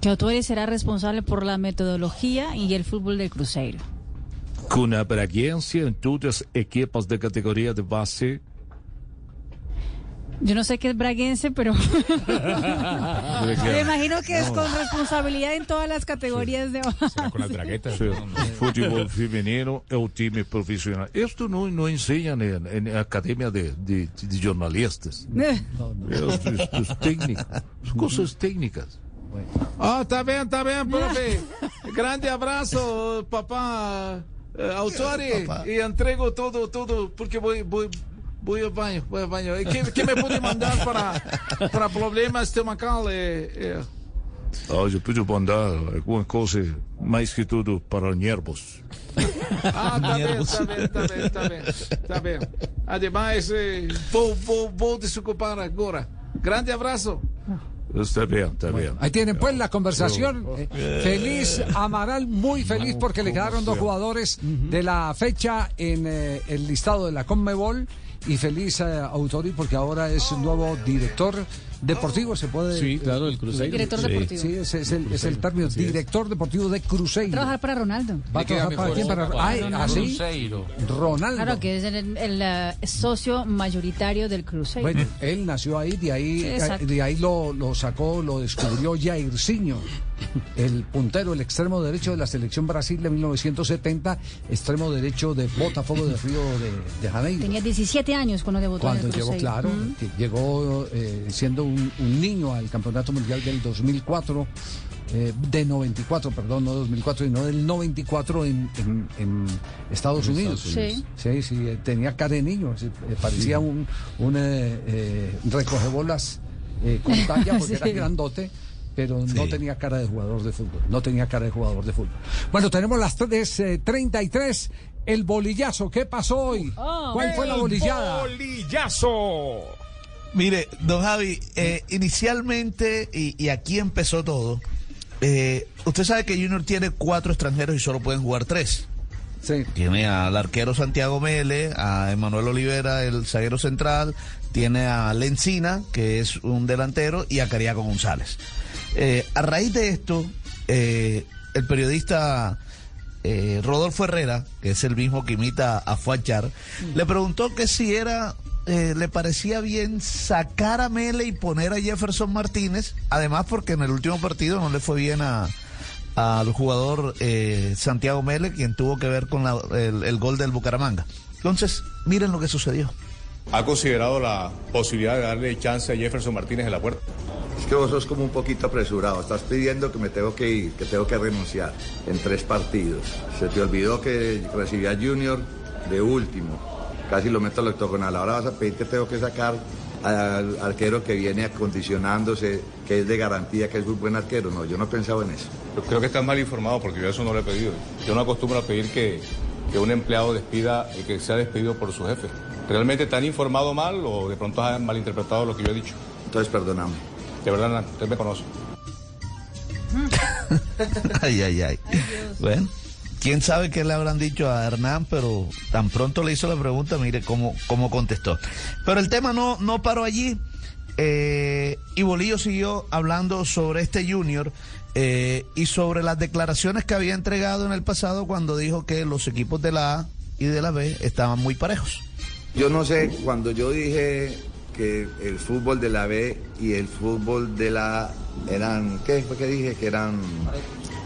Que Autori será responsable por la metodología y el fútbol del Cruzeiro. Com abrangência em todas as equipas da categoria de base. Yo no sé qué es braguense, pero me imagino que es con responsabilidad en todas las categorías de Con las braguetas. Sim, futebol feminino é o time profissional. Isto não, não ensina em, em academia de, de, de jornalistas. Isto, isto, isto técnico, coisas técnicas. Ah, está bien, está bien, profe. Grande abrazo, papá eh, Autori. Y entrego todo, todo, porque voy, voy, voy al baño, voy al baño. ¿Y ¿Qué, qué me puede mandar para, para problemas estomacales? Eh, eh? Ah, eu pude mandar alguma coisa mais que tudo para nervos. Ah, está bien, está bien, está bien, está bien, está bien. Además, eh, vou, vou, vou desocupar agora. Grande abrazo. Está bem, está bem. Ahí tienen pues la conversación. Eh, Feliz Amaral, muy feliz porque le quedaron dos jugadores de la fecha en eh, el listado de la Conmebol y feliz eh, Autori porque ahora es nuevo director deportivo, se puede. Sí, claro, del Cruzeiro. Director Sí. deportivo. Sí, ese es el, es el término, director deportivo de Cruzeiro. Trabajar para Ronaldo. ¿Va a trabajar para quién? Para, ah, ¿ah, sí? Ronaldo. Claro, que es el, el, eh, socio mayoritario del Cruzeiro. Bueno, él nació ahí, de ahí, Sí, de ahí lo, lo sacó, lo descubrió Jairzinho, el puntero, el extremo derecho de la selección Brasil de 1970, extremo derecho de Botafogo de Río de, de Janeiro. Tenía 17 años cuando debutó Cuando en el llegó, claro, Mm. que llegó eh, siendo un, un niño al Campeonato Mundial del 2004, eh, de 94, perdón, no 2004, sino del 94 en, en- en Estados En Unidos. Estados Unidos. Sí, sí, eh, tenía cara de niño, sí, eh, parecía un, un eh, eh, recogebolas eh, con talla porque era Sí. grandote. Pero no tenía cara de jugador de fútbol. No tenía cara de jugador de fútbol. Bueno, tenemos las 3.33. El bolillazo. ¿Qué pasó hoy? ¿Cuál fue la El bolillada? Bolillazo. Mire, don Javi, eh, inicialmente, y, y aquí empezó todo, eh, usted sabe que Junior tiene cuatro extranjeros y solo pueden jugar tres. Sí. Tiene al arquero Santiago Mele, a Emanuel Olivera, el zaguero central, tiene a Lencina, que es un delantero, y a Cariaco González. Eh, a raíz de esto, eh, el periodista eh, Rodolfo Herrera, que es el mismo que imita a Fuachar, le preguntó que si era, eh, le parecía bien sacar a Mele y poner a Jefferson Martínez, además porque en el último partido no le fue bien a al jugador eh, Santiago Mele, quien tuvo que ver con la- el, el gol del Bucaramanga. Entonces, miren lo que sucedió. ¿Ha considerado la posibilidad de darle chance a Jefferson Martínez en la puerta? Es que vos sos como un poquito apresurado. Estás pidiendo que me tengo que ir, que tengo que renunciar en tres partidos. Se te olvidó que recibí a Junior de último. Casi lo meto al octogonal. Ahora vas a pedir que tengo que sacar al arquero que viene acondicionándose, que es de garantía, que es un buen arquero. No, yo no pensaba en eso. Yo creo que estás mal informado porque yo eso no lo he pedido. Yo no acostumbro a pedir que, que un empleado despida y que sea despedido por su jefe. ¿Realmente te han informado mal o de pronto han malinterpretado lo que yo he dicho? Entonces, perdóname. De verdad, usted me conoce. ay, ay, ay. Bueno, quién sabe qué le habrán dicho a Hernán, pero tan pronto le hizo la pregunta, mire cómo, cómo contestó. Pero el tema no, no paró allí. eh, y Bolillo siguió hablando sobre este Junior eh, y sobre las declaraciones que había entregado en el pasado cuando dijo que los equipos de la A y de la B estaban muy parejos. Yo no sé, cuando yo dije que el fútbol de la B y el fútbol de la eran, ¿qué fue que dije? Que eran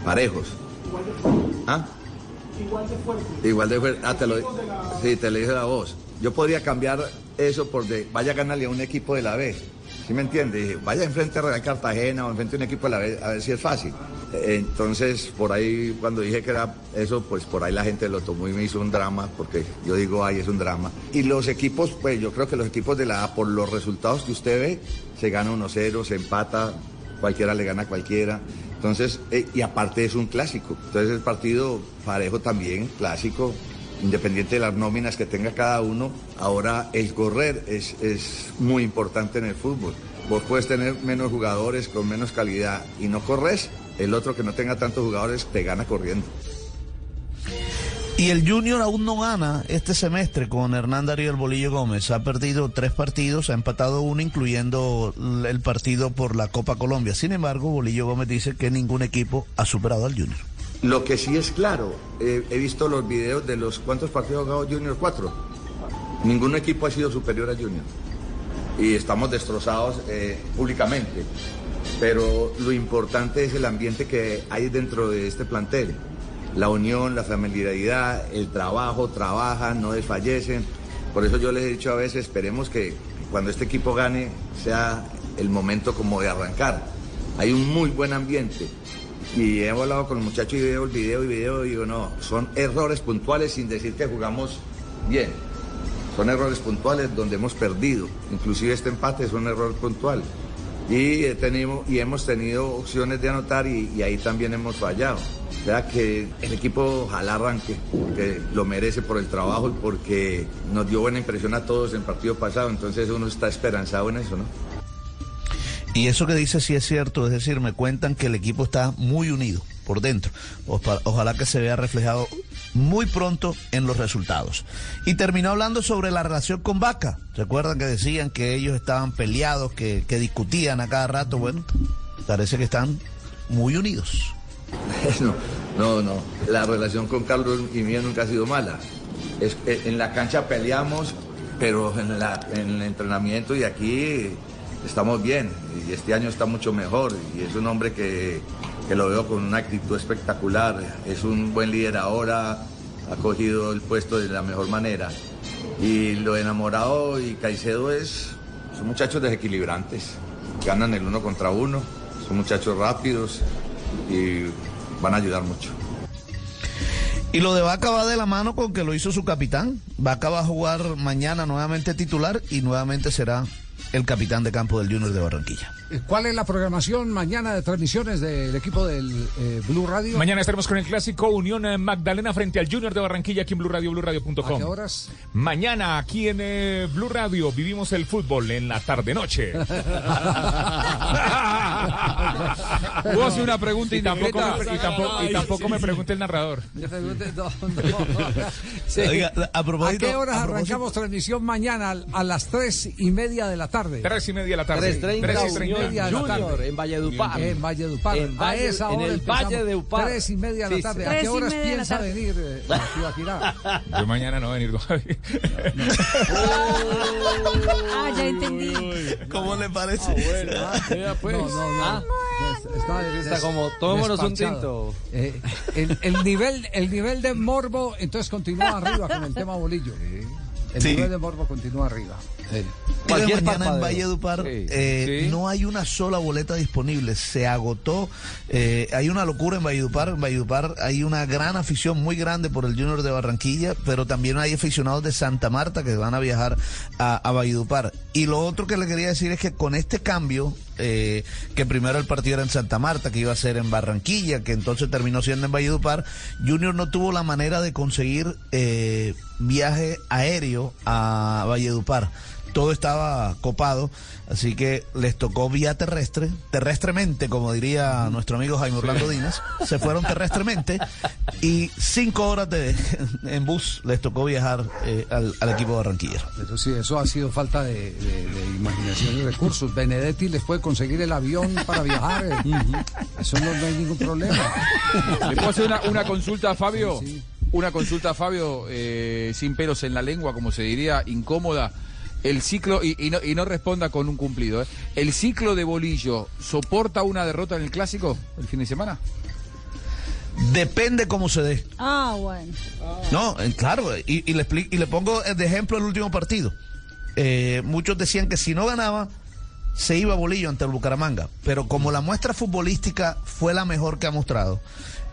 parejos. ¿Ah? Igual de fuerte. Igual de fuerte. Ah, te lo, sí, te lo dije la voz. Yo podría cambiar eso por de, vaya a ganarle a un equipo de la B. ¿Sí me entiende? Dije, vaya enfrente a Real Cartagena o enfrente a un equipo de la B, a ver si es fácil. Entonces, por ahí, cuando dije que era eso, pues por ahí la gente lo tomó y me hizo un drama, porque yo digo, ay, es un drama. Y los equipos, pues yo creo que los equipos de la A, por los resultados que usted ve, se gana 1-0, se empata, cualquiera le gana a cualquiera. Entonces, eh, y aparte es un clásico. Entonces el partido parejo también, clásico, independiente de las nóminas que tenga cada uno. Ahora el correr es, es muy importante en el fútbol. Vos puedes tener menos jugadores con menos calidad y no corres, el otro que no tenga tantos jugadores te gana corriendo. Y el Junior aún no gana este semestre con Hernán Darío el Bolillo Gómez. Ha perdido tres partidos, ha empatado uno, incluyendo el partido por la Copa Colombia. Sin embargo, Bolillo Gómez dice que ningún equipo ha superado al Junior. Lo que sí es claro, eh, he visto los videos de los cuántos partidos ha jugado Junior, cuatro. Ningún equipo ha sido superior a Junior. Y estamos destrozados eh, públicamente. Pero lo importante es el ambiente que hay dentro de este plantel. La unión, la familiaridad, el trabajo, trabajan, no desfallecen. Por eso yo les he dicho a veces, esperemos que cuando este equipo gane sea el momento como de arrancar. Hay un muy buen ambiente. Y he hablado con el muchacho y veo el video y video y digo, no, son errores puntuales sin decir que jugamos bien. Son errores puntuales donde hemos perdido. Inclusive este empate es un error puntual. Y, he tenido, y hemos tenido opciones de anotar y, ahí también hemos fallado. O sea que el equipo ojalá arranque, porque lo merece por el trabajo y porque nos dio buena impresión a todos en el partido pasado. Entonces uno está esperanzado en eso, ¿no? Y eso que dice sí es cierto, es decir, me cuentan que el equipo está muy unido. por dentro. Ojalá que se vea reflejado muy pronto en los resultados. Y terminó hablando sobre la relación con Vaca. Recuerdan que decían que ellos estaban peleados, que, que discutían a cada rato. Bueno, parece que están muy unidos. No, no, no. La relación con Carlos y mía nunca ha sido mala. Es, eh, en la cancha peleamos, pero en, la- en el entrenamiento y aquí estamos bien. Y este año está mucho mejor. Y es un hombre que, que lo veo con una actitud espectacular. Es un buen líder ahora. Ha cogido el puesto de la mejor manera. Y lo enamorado y Caicedo es, son muchachos desequilibrantes. Ganan el uno contra uno. Son muchachos rápidos y van a ayudar mucho. Y lo de Vaca va de la mano con que lo hizo su capitán. Vaca va a jugar mañana nuevamente titular y nuevamente será el capitán de campo del Junior de Barranquilla. ¿Cuál es la programación mañana de transmisiones del equipo del eh, Blue Radio? Mañana estaremos con el clásico Unión eh, Magdalena frente al Junior de Barranquilla aquí en Blue Radio, BlueRadio.com. ¿A qué horas? Mañana aquí en eh, Blue Radio vivimos el fútbol en la tarde-noche. ¿Puedo hacer una pregunta y tampoco, me, y tampoco, y tampoco me pregunte el narrador. Sí. Oiga, a ¿A propósito- qué horas a arrancamos transmisión mañana? A las tres y media de la tarde. Tres y media de la tarde. Tres treinta. Media de la Junior, tarde. en Valledupar. En Valledupar. En a Valle- esa en hora el empezamos. Valle de Upar. Tres y media de la tarde. sí. ¿A qué horas piensa venir eh, a Tibaquirá? Yo mañana no voy a venir, don Javi. Ah, ya entendí. ¿Cómo le parece? No, no, no. Ah. Está, Está como, tomémonos un tinto. Eh, el, el nivel, el nivel de morbo, entonces continúa arriba con el tema bolillo. El Sí. nivel de morbo continúa arriba. Cualquier mañana en. Valledupar Sí. eh, Sí. no hay una sola boleta disponible. Se agotó. eh, hay una locura en Valledupar. En Valledupar hay una gran afición muy grande por el Junior de Barranquilla, pero también hay aficionados de Santa Marta que van a viajar a, a Valledupar. Y lo otro que le quería decir es que con este cambio, eh, que primero el partido era en Santa Marta, que iba a ser en Barranquilla, que entonces terminó siendo en Valledupar, Junior no tuvo la manera de conseguir eh, viaje aéreo a Valledupar todo estaba copado, así que les tocó vía terrestre, terrestremente, como diría nuestro amigo Jaime Orlando Dinas, se fueron terrestremente y cinco horas de, en bus les tocó viajar eh, al, al equipo barranquillero. Pero sí, eso ha sido falta de, de- de imaginación y recursos. Benedetti les puede conseguir el avión para viajar. eh. Eso no, no hay ningún problema. ¿Le puedo hacer una, una consulta a Fabio? Una consulta a Fabio, eh, sin pelos en la lengua, como se diría, incómoda. El ciclo, y, y no, y no responda con un cumplido, ¿eh? ¿el ciclo de Bolillo soporta una derrota en el clásico el fin de semana? Depende cómo se dé. Ah, bueno. No, eh, claro, y, y le, expli- y le pongo de ejemplo el último partido. Eh, muchos decían que si no ganaba, se iba Bolillo ante el Bucaramanga, pero como la muestra futbolística fue la mejor que ha mostrado,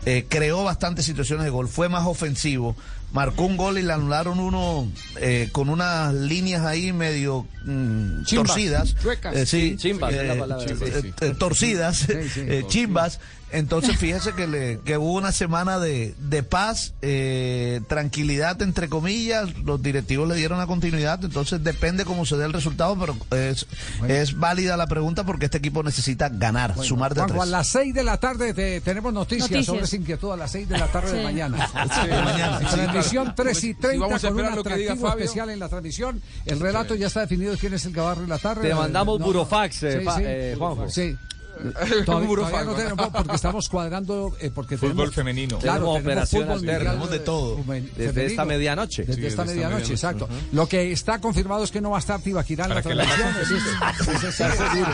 eh, creó bastantes situaciones de gol, fue más ofensivo, marcó un gol y le anularon uno eh, con unas líneas ahí medio mm, Chimbas, torcidas. chuecas. Eh, sí, Chimbas es la eh, palabra, chimbas, sí, eh, eh, torcidas, sí, eh, chimbas. Entonces fíjese que, le, que hubo una semana de, de paz, eh, tranquilidad entre comillas, los directivos le dieron la continuidad, entonces depende cómo se dé el resultado, pero es, es válida la pregunta porque este equipo necesita ganar, Bueno, sumar de Juanjo, a tres. las 6 de la tarde te- tenemos noticias, Noticias. sobre esa inquietud a las 6 de la tarde de Sí. mañana. Sí, mañana, sí, transmisión 3 y Si 30 vamos a con un atractivo especial en la transmisión. El relato ya está definido quién es el que va a relatar. Te Eh, mandamos no, burofax, eh, sí. eh, Juanjo. Sí. Todavía, todavía no tenemos, porque estamos cuadrando eh, porque Fútbol tenemos, femenino. Claro, Tenemos tenemos operación fútbol alterna. mundial, Tenemos de todo. femen- Desde femenino. esta medianoche. Desde Sí, esta desde esta medianoche, medianoche. exacto. Lo que está confirmado es que no va a estar Tibaquirá en la Para que la transmisión.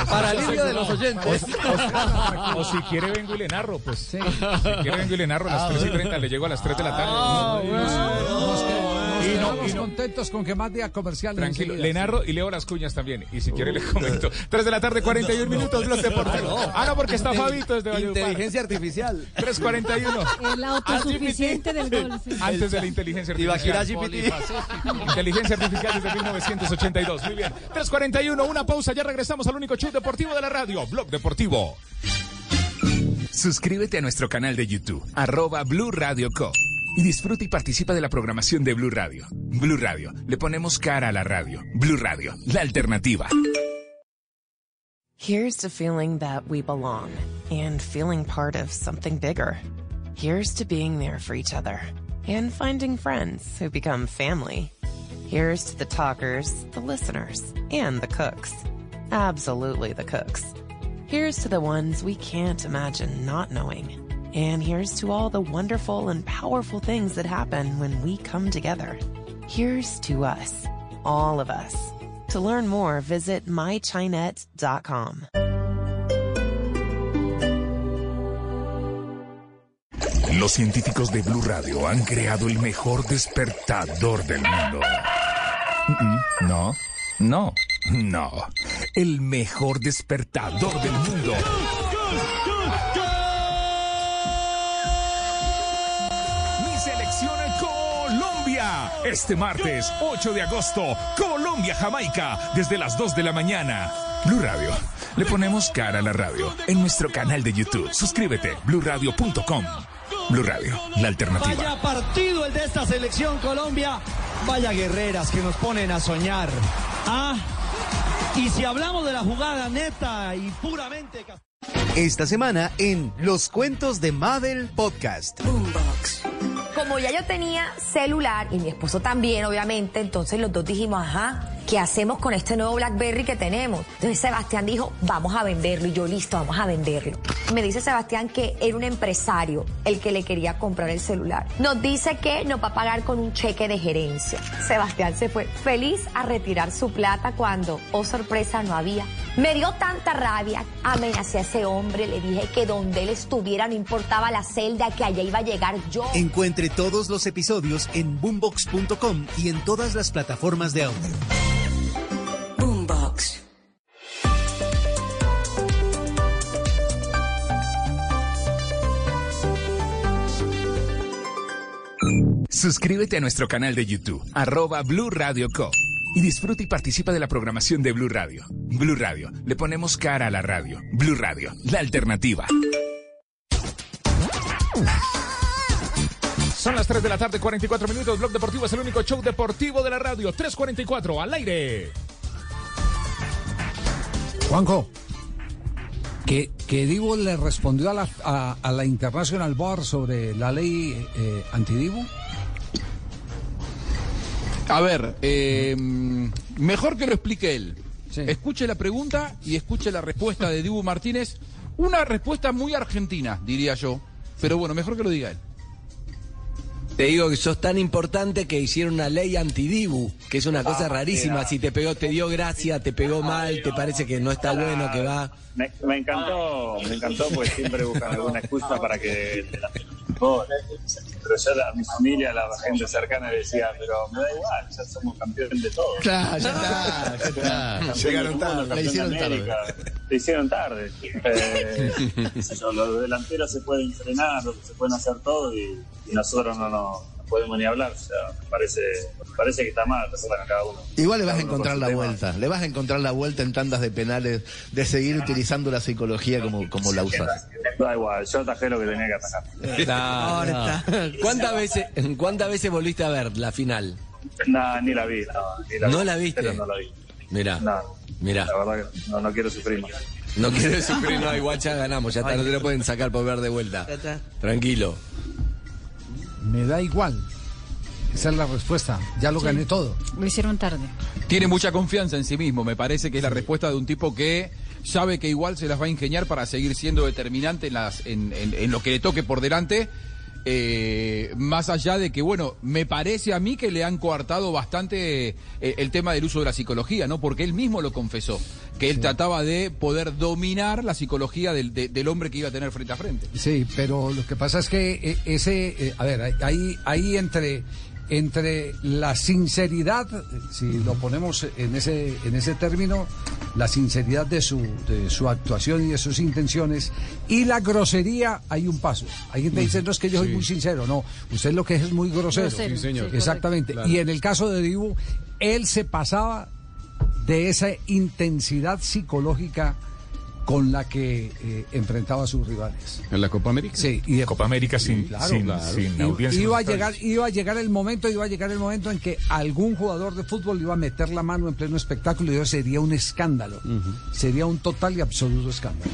Para alivio de los oyentes. O si quiere vengo y le narro, pues. Si quiere vengo y le narro a las 3 y 30, le llego a las 3 de la tarde. Nos, que- nos Y no, quedamos y no. contentos con que más días comerciales. Tranquilo, le narro y leo las cuñas también. Y si quiere le comento. 3 de la tarde, 41 minutos, Blog Deportivo. Ah, no, porque está Fabito desde. Inteligencia artificial. 3.41. El autosuficiente del gol. sí. Antes de la inteligencia artificial. GPT. Inteligencia artificial desde 1982. Muy bien. 3.41, una pausa. Ya regresamos al único show deportivo de la radio, Blog Deportivo. Suscríbete a nuestro canal de YouTube, arroba Blue Radio Co. Disfruta y participa de la programación de Blue Radio. Blue Radio, le ponemos cara a la radio. Blue Radio, la alternativa. Here's to feeling that we belong and feeling part of something bigger. Here's to being there for each other and finding friends who become family. Here's to the talkers, the listeners, and the cooks. Absolutely the cooks. Here's to the ones we can't imagine not knowing. And here's to all the wonderful and powerful things that happen when we come together. Here's to us, all of us. To learn more, visit mychinet.com. Los científicos de Blue Radio han creado el mejor despertador del mundo. No, no, no. El mejor despertador del mundo. Este martes, 8 de agosto, Colombia-Jamaica, desde las 2 de la mañana. Blue Radio. Le ponemos cara a la radio en nuestro canal de YouTube. Suscríbete, bluradio.com. Blue Radio, la alternativa. Vaya partido el de esta selección Colombia. Vaya guerreras que nos ponen a soñar. Ah, y si hablamos de la jugada neta y puramente... Esta semana en Los Cuentos de Mabel Podcast. Como ya yo tenía celular y mi esposo también, obviamente, entonces los dos dijimos, ajá, ¿qué hacemos con este nuevo BlackBerry que tenemos? Entonces Sebastián dijo, vamos a venderlo. Y yo, listo, vamos a venderlo. Me dice Sebastián que era un empresario el que le quería comprar el celular. Nos dice que nos va a pagar con un cheque de gerencia. Sebastián se fue feliz a retirar su plata cuando, oh sorpresa, no había. Me dio tanta rabia, amenacé a ese hombre, le dije que donde él estuviera no importaba la celda, que allá iba a llegar yo. Encuentre todos los episodios en boombox.com y en todas las plataformas de audio. Suscríbete a nuestro canal de YouTube, arroba Blue Radio Co. Y disfruta y participa de la programación de Blue Radio. Blue Radio, le ponemos cara a la radio. Blue Radio, la alternativa. Son las 3 de la tarde, 44 minutos. Blog Deportivo es el único show deportivo de la radio. 344 al aire. Juanjo, que, que Divo le respondió a la, a, a la International Board sobre la ley eh, antidivo. A ver, eh, mejor que lo explique él. Escuche la pregunta y escuche la respuesta de Dibu Martínez. Una respuesta muy argentina, diría yo. Pero bueno, mejor que lo diga él. Te digo que sos tan importante que hicieron una ley antidibu, que es una cosa Ah, rarísima. mira. Si te pegó, te dio gracia, te pegó mal, te parece que no está bueno, que va. Me, me encantó, me encantó porque siempre buscan alguna excusa para que te la. Pero ya la- a mi familia, a la gente cercana le decía, pero me da igual, ya somos campeones de todo. Claro, ya está, ya está. Campeón Llegaron mundo, tarde, de hicieron tarde. América. Le hicieron tarde. Eh, yo, los delanteros se pueden frenar, se pueden hacer todo y, y nosotros no, no, no podemos ni hablar. O sea, me parece, me parece que está mal a cada uno. Igual le vas a encontrar con la tema. vuelta, le vas a encontrar la vuelta en tandas de penales, de seguir utilizando la psicología como, como la usas. Da igual, yo atajé lo que tenía que atajar. No, no. ¿Cuántas veces, ¿Cuántas veces volviste a ver la final? No, ni la vi. No, ni la ¿No vi. la viste? Pero No la vi. Mirá, No, mirá. la verdad que no, no quiero sufrir más. No quieres sufrir, no, igual ya ganamos, ya está, no te lo pueden sacar por ver de vuelta. Tranquilo. Me da igual. Esa es la respuesta. Ya lo Sí. gané todo. Lo hicieron tarde. Tiene mucha confianza en sí mismo. Me parece que es la respuesta de un tipo que sabe que igual se las va a ingeniar para seguir siendo determinante en, las, en, en- en lo que le toque por delante. Eh, más allá de que, bueno, me parece a mí que le han coartado bastante eh, el tema del uso de la psicología, ¿no? Porque él mismo lo confesó, que él trataba de poder dominar la psicología del, de- del hombre que iba a tener frente a frente. Sí, pero lo que pasa es que eh, ese, eh, a ver, ahí, ahí entre, entre la sinceridad, si lo ponemos en ese, en ese término, la sinceridad de su, de su actuación y de sus intenciones y la grosería, hay un paso. Hay gente que dice, no es que yo soy muy sincero, no, usted lo que es es muy grosero. Grosero, Sí, señor. Exactamente. Y en el caso de Dibu, él se pasaba de esa intensidad psicológica con la que eh, enfrentaba a sus rivales. ¿En la Copa América? Sí, y de- Copa América sin, Claro, sin, claro. sin audiencia. en iba a llegar, iba a llegar el momento, iba a llegar el momento en que algún jugador de fútbol iba a meter la mano en pleno espectáculo y eso sería un escándalo. Sería un total y absoluto escándalo.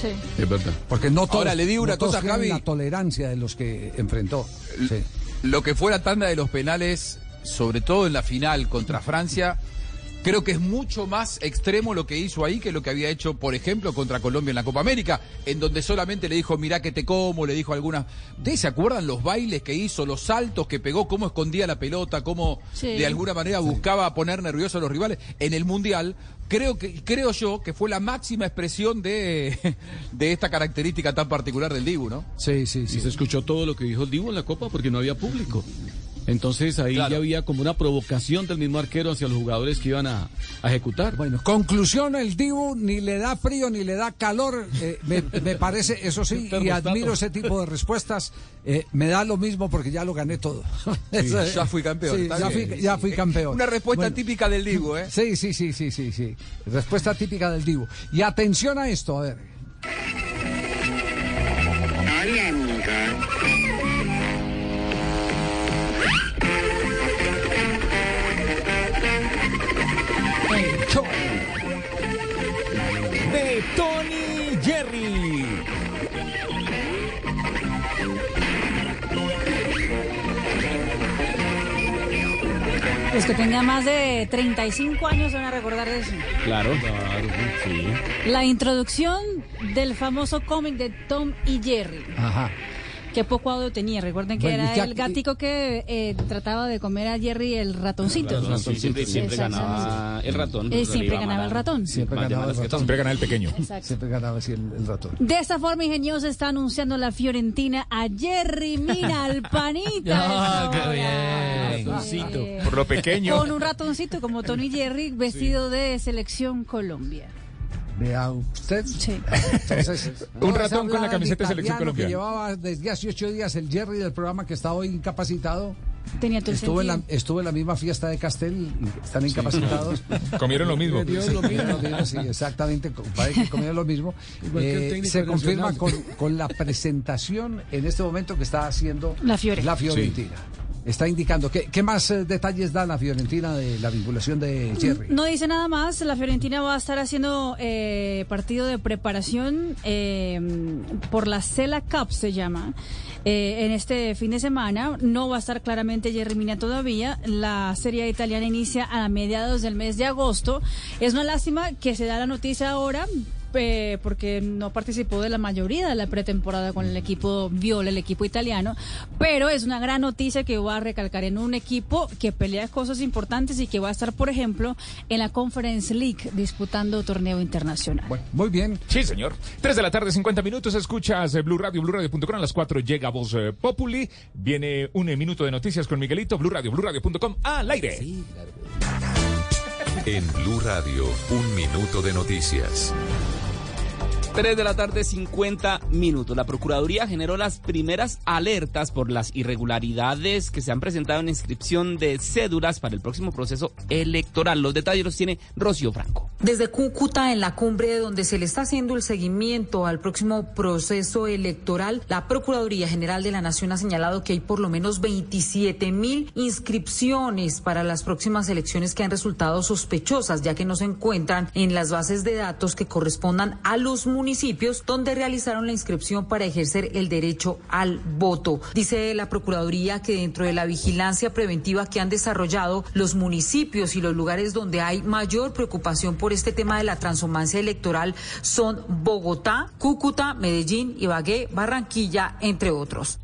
Sí. Es verdad. Porque no todos, Ahora, le digo una cosa, Javi. la tolerancia de los que enfrentó. Sí. Lo que fue la tanda de los penales, sobre todo en la final contra Francia, creo que es mucho más extremo lo que hizo ahí que lo que había hecho, por ejemplo, contra Colombia en la Copa América, en donde solamente le dijo, mirá que te como, le dijo algunas... ¿Ustedes se acuerdan los bailes que hizo, los saltos que pegó, cómo escondía la pelota, cómo Sí. de alguna manera buscaba poner nerviosos a los rivales? En el Mundial, creo, que, creo yo que fue la máxima expresión de, de esta característica tan particular del Dibu, ¿no? Sí, sí, Y se escuchó todo lo que dijo el Divo en la Copa porque no había público. Entonces ahí Claro. ya había como una provocación del mismo arquero hacia los jugadores que iban a, a ejecutar. Bueno, conclusión, el Dibu ni le da frío ni le da calor, eh, me, me parece, eso sí, y admiro ese tipo de respuestas, eh, me da lo mismo porque ya lo gané todo. Ya fui campeón. Sí, ya, fui, ya fui campeón. Una respuesta Bueno, típica del Dibu, ¿eh? Sí, sí, sí, sí, sí, sí. Respuesta típica del Dibu. Y atención a esto, a ver. De Tony Jerry. Los que tengan más de 35 años se van a recordar de eso. Claro, claro, sí. La introducción del famoso cómic de Tom y Jerry. Ajá. Que poco audio tenía. Recuerden que Bueno, era el gatico que eh, trataba de comer a Jerry el ratoncito. Sí, siempre, siempre ganaba el ratón. Eh, siempre Arriba, ganaba el ratón. Siempre ganaba el ratón. Siempre gana el pequeño. Exacto. Siempre ganaba así el, el ratón. De esta forma ingeniosa está anunciando la Fiorentina a Jerry Mina, al panita. Ah, qué bien. Ratoncito. Por lo pequeño. Con un ratoncito como Tony Jerry vestido de selección Colombia. Vea usted. Sí. Entonces, Un ratón con la camiseta de selección colombiana. Que llevaba desde hace ocho días el Jerry del programa que está hoy incapacitado. Tenía todo el Estuvo en, la, estuvo en la misma fiesta de Castel y están incapacitados. Comieron lo mismo. Comieron lo mismo, sí, exactamente. Parece que comieron lo mismo. Eh, se confirma con, con la presentación en este momento que está haciendo La Fiore. la Fiorentina. Está indicando. ¿Qué, qué más eh, detalles da la Fiorentina de la vinculación de Jerry? No dice nada más. La Fiorentina va a estar haciendo eh, partido de preparación eh, por la Cela Cup, se llama. eh, en este fin de semana no va a estar claramente Jerry Mina todavía. La serie italiana inicia a mediados del mes de agosto. Es una lástima que se da la noticia ahora. Eh, porque no participó de la mayoría de la pretemporada con el equipo Viola, el equipo italiano, pero es una gran noticia que va a recalcar en un equipo que pelea cosas importantes y que va a estar, por ejemplo, en la Conference League disputando torneo internacional. Muy bien. Sí, señor. 3 de la tarde, 50 minutos. Escuchas eh, Blue Radio, BlueRadio.com. A las 4 llega Voz eh, Populi. Viene un eh, minuto de noticias con Miguelito. Blue Radio, BlueRadio.com. Al aire. En Blue Radio, un minuto de noticias. 3 de la tarde, 50 minutos. La Procuraduría generó las primeras alertas por las irregularidades que se han presentado en inscripción de cédulas para el próximo proceso electoral. Los detalles los tiene Rocío Franco. Desde Cúcuta, en la cumbre donde se le está haciendo el seguimiento al próximo proceso electoral, la Procuraduría General de la Nación ha señalado que hay por lo menos 27 mil inscripciones para las próximas elecciones que han resultado sospechosas, ya que no se encuentran en las bases de datos que correspondan a los municipios donde realizaron la inscripción para ejercer el derecho al voto. Dice la Procuraduría que dentro de la vigilancia preventiva que han desarrollado los municipios y los lugares donde hay mayor preocupación por este tema de la transhumancia electoral son Bogotá, Cúcuta, Medellín, Ibagué, Barranquilla, entre otros.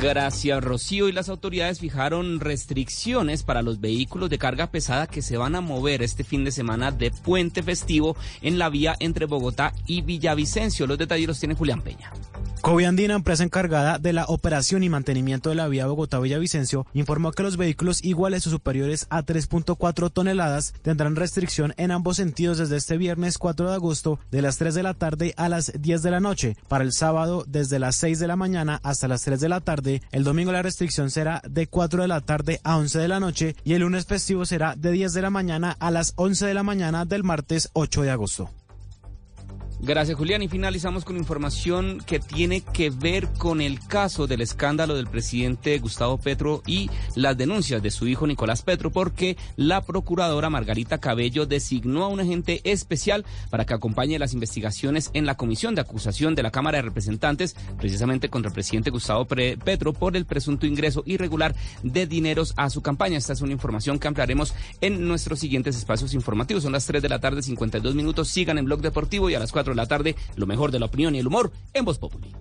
Gracias, Rocío. Y las autoridades fijaron restricciones para los vehículos de carga pesada que se van a mover este fin de semana de puente festivo en la vía entre Bogotá y Villavicencio. Los detalles los tiene Julián Peña. Coviandina, empresa encargada de la operación y mantenimiento de la vía Bogotá-Villavicencio, informó que los vehículos iguales o superiores a 3.4 toneladas tendrán restricción en ambos sentidos desde este viernes 4 de agosto de las 3 de la tarde a las 10 de la noche. Para el sábado, desde las 6 de la mañana hasta las 3 de la tarde. El domingo la restricción será de 4 de la tarde a 11 de la noche y el lunes festivo será de 10 de la mañana a las 11 de la mañana del martes 8 de agosto. Gracias, Julián. Y finalizamos con información que tiene que ver con el caso del escándalo del presidente Gustavo Petro y las denuncias de su hijo Nicolás Petro, porque la procuradora Margarita Cabello designó a un agente especial para que acompañe las investigaciones en la comisión de acusación de la Cámara de Representantes, precisamente contra el presidente Gustavo Petro por el presunto ingreso irregular de dineros a su campaña. Esta es una información que ampliaremos en nuestros siguientes espacios informativos. Son las 3 de la tarde, 52 minutos. Sigan en Blog Deportivo y a las 4 de la tarde, lo mejor de la opinión y el humor en Voz Populi.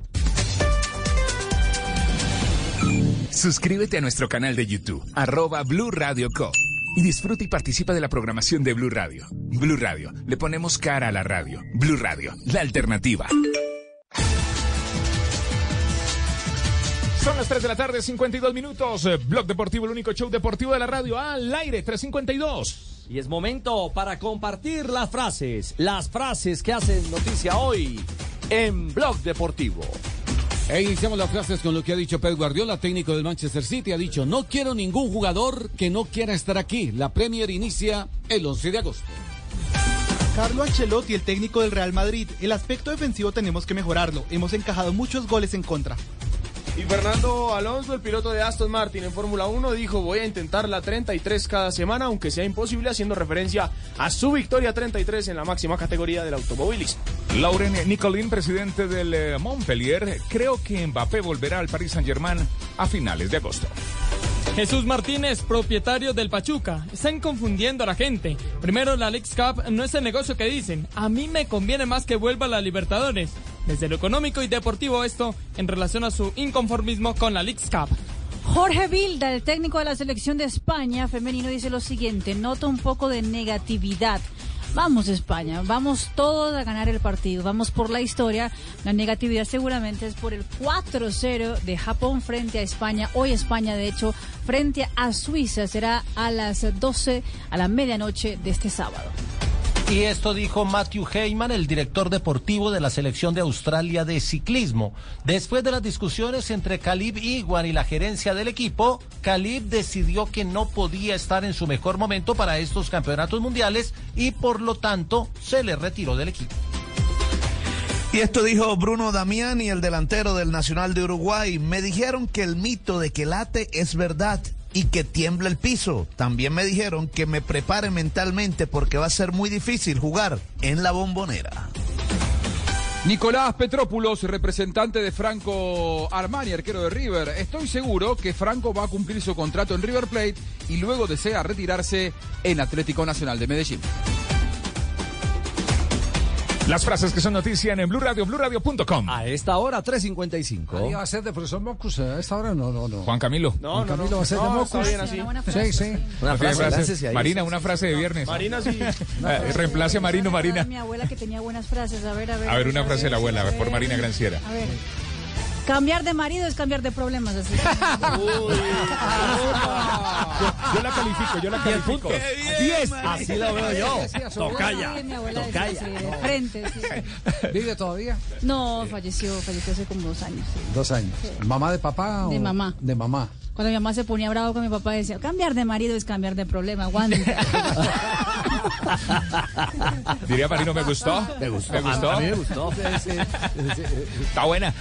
Suscríbete a nuestro canal de YouTube, arroba Blue Radio Co. Y disfruta y participa de la programación de Blue Radio. Blue Radio, le ponemos cara a la radio. Blue Radio, la alternativa. Son las 3 de la tarde, 52 minutos. Eh, Blog Deportivo, el único show deportivo de la radio. Al aire, 352. Y es momento para compartir las frases, las frases que hacen noticia hoy en Blog Deportivo. E iniciamos las frases con lo que ha dicho Pep Guardiola, técnico del Manchester City. Ha dicho, no quiero ningún jugador que no quiera estar aquí. La Premier inicia el 11 de agosto. Carlo Ancelotti, el técnico del Real Madrid. El aspecto defensivo tenemos que mejorarlo. Hemos encajado muchos goles en contra. Y Fernando Alonso, el piloto de Aston Martin en Fórmula 1, dijo voy a intentar la 33 cada semana, aunque sea imposible, haciendo referencia a su victoria 33 en la máxima categoría del automovilismo. Lauren Nicolin, presidente del eh, Montpellier, creo que Mbappé volverá al Paris Saint-Germain a finales de agosto. Jesús Martínez, propietario del Pachuca. Están confundiendo a la gente. Primero, la League Cup no es el negocio que dicen. A mí me conviene más que vuelva a la Libertadores. Desde lo económico y deportivo esto, en relación a su inconformismo con la League Cup. Jorge Vilda, el técnico de la selección de España femenino, dice lo siguiente, nota un poco de negatividad. Vamos España, vamos todos a ganar el partido, vamos por la historia. La negatividad seguramente es por el 4-0 de Japón frente a España. Hoy España, de hecho, frente a Suiza será a las 12 a la medianoche de este sábado. Y esto dijo Matthew Heyman, el director deportivo de la selección de Australia de ciclismo. Después de las discusiones entre Calib Iguan y la gerencia del equipo, Calib decidió que no podía estar en su mejor momento para estos campeonatos mundiales y por lo tanto se le retiró del equipo. Y esto dijo Bruno Damiani, el delantero del Nacional de Uruguay. Me dijeron que el mito de que late es verdad y que tiembla el piso. También me dijeron que me prepare mentalmente porque va a ser muy difícil jugar en la bombonera. Nicolás Petrópulos, representante de Franco Armani, arquero de River. Estoy seguro que Franco va a cumplir su contrato en River Plate y luego desea retirarse en Atlético Nacional de Medellín. Las frases que son noticia en Blue Radio, BlueRadio.com. A esta hora, 3.55. Ahí va a ser de profesor Mocus a esta hora, no, no, no. Juan Camilo. No, Juan no, Camilo no. va a ser de Mocus. está bien así. Una Sí, sí. Tiene frase. Marina, una frase de viernes. Marina sí. Eh, Reemplace a Marino, Marina. Mi abuela que tenía buenas frases, a ver, a ver. A ver, una frase de la abuela, por Marina Granciera. A ver. Cambiar de marido es cambiar de problemas, así. Yo, yo la califico, yo la califico. 10. Así lo veo yo. Sí, a su abuela, sí, mi abuela decía así, de frente, sí. ¿Vive todavía? No, falleció, falleció hace como dos años. sí. Dos años. ¿Mamá de papá? De o- mamá. De mamá. Cuando mi mamá se ponía bravo con mi papá, decía, cambiar de marido es cambiar de problema, aguante. Diría Marino, me gustó. Me gustó. Me gustó. A mí me gustó. Está buena.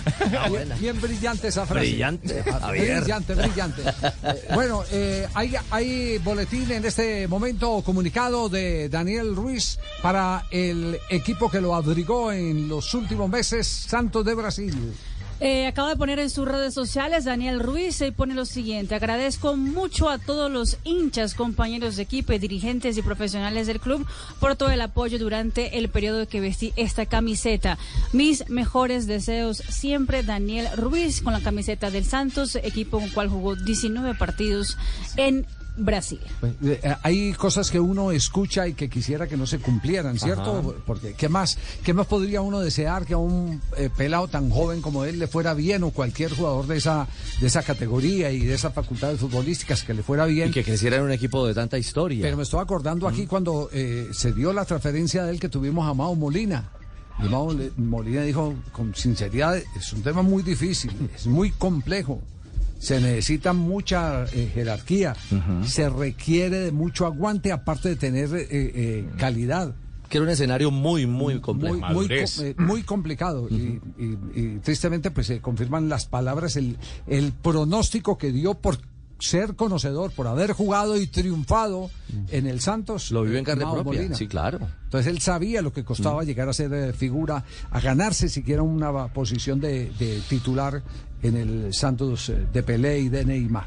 Bien, bien brillante esa frase. Brillante, Javier. Brillante, brillante. Eh, bueno, eh, hay, hay boletín en este momento comunicado de Daniel Ruiz para el equipo que lo abrigó en los últimos meses, Santos de Brasil. Eh, acaba de poner en sus redes sociales Daniel Ruiz y pone lo siguiente. Agradezco mucho a todos los hinchas, compañeros de equipo, dirigentes y profesionales del club por todo el apoyo durante el periodo que vestí esta camiseta. Mis mejores deseos siempre Daniel Ruiz con la camiseta del Santos, equipo con cual jugó 19 partidos en Brasil. Pues, eh, eh, hay cosas que uno escucha y que quisiera que no se cumplieran, ¿cierto? Ajá. Porque ¿qué más, qué más podría uno desear que a un eh, pelado tan joven como él le fuera bien o cualquier jugador de esa de esa categoría y de esas facultades futbolísticas que le fuera bien? Y que creciera en un equipo de tanta historia. Pero me estoy acordando aquí cuando eh, se dio la transferencia de él que tuvimos a Mao Molina. Y Mao Molina dijo con sinceridad, es un tema muy difícil, es muy complejo. Se necesita mucha eh, jerarquía, se requiere de mucho aguante, aparte de tener eh, eh, calidad. Que era un escenario muy, muy complejo. Muy, muy, eh, complicado. y, y- y tristemente, pues se confirman las palabras, el, el pronóstico que dio por ser conocedor, por haber jugado y triunfado en el Santos. Lo vive en carne Mao propia. Molina. Sí, claro. Entonces él sabía lo que costaba llegar a ser eh, figura, a ganarse siquiera una posición de, de titular en el Santos eh, de Pelé y de Neymar.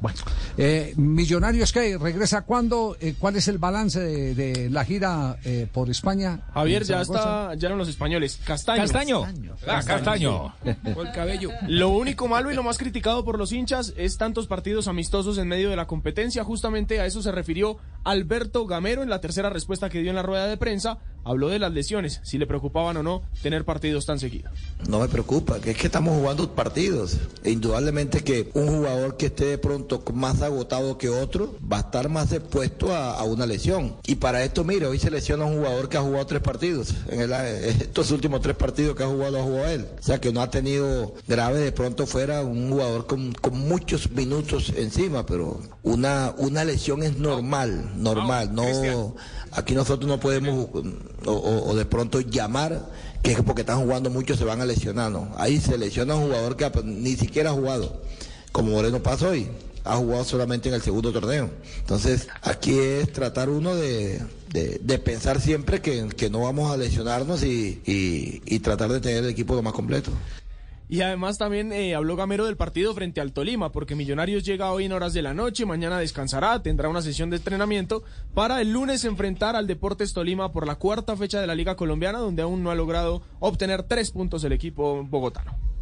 Bueno, eh, Millonarios que regresa cuándo, Eh, ¿cuál es el balance de, de la gira eh, por España? Javier, ya está, ya eran los españoles. Castaño. Castaño. Ah, Castaño. el cabello. Lo único malo y lo más criticado por los hinchas es tantos partidos amistosos en medio de la competencia. Justamente a eso se refirió Alberto Gamero en la tercera respuesta que dio en la rueda de prensa. Habló de las lesiones, si le preocupaban o no tener partidos tan seguidos. No me preocupa, que es que estamos jugando partidos. E indudablemente que un jugador que esté de pronto más agotado que otro va a estar más expuesto a, a una lesión. Y para esto, mire, hoy se lesiona un jugador que ha jugado tres partidos. En el- estos últimos tres partidos que ha jugado, ha jugado él. O sea que no ha tenido grave de pronto fuera un jugador con, con muchos minutos encima, pero una, una lesión es normal, normal. No, aquí nosotros no podemos o, de pronto llamar que es porque están jugando mucho se van a lesionar, no. Ahí se lesiona un jugador que ni siquiera ha jugado, como Moreno pasó hoy, ha jugado solamente en el segundo torneo. Entonces, aquí es tratar uno de, de- de pensar siempre que, que no vamos a lesionarnos y, y- y tratar de tener el equipo lo más completo. Y además también eh, habló Gamero del partido frente al Tolima, porque Millonarios llega hoy en horas de la noche, mañana descansará, tendrá una sesión de entrenamiento para el lunes enfrentar al Deportes Tolima por la cuarta fecha de la Liga Colombiana, donde aún no ha logrado obtener tres puntos el equipo bogotano.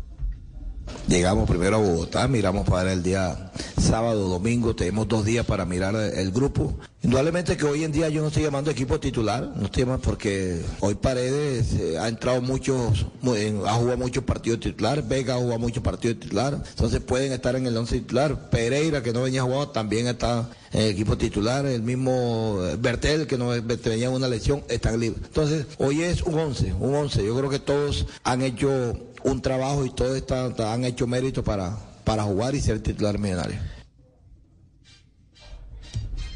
Llegamos primero a Bogotá, miramos para el día sábado, domingo, tenemos dos días para mirar el grupo. Indudablemente que hoy en día yo no estoy llamando equipo titular, no estoy llamando porque hoy Paredes eh, ha entrado muchos, ha jugado muchos partidos titular, Vega ha jugado muchos partidos titular, entonces pueden estar en el once titular. Pereira, que no venía jugando, también está en el equipo titular, el mismo eh, Bertel, que no tenía una lesión, están libres. Entonces, hoy es un 11, un 11. Yo creo que todos han hecho un trabajo y todos están, han hecho mérito para, para jugar y ser titular millonario.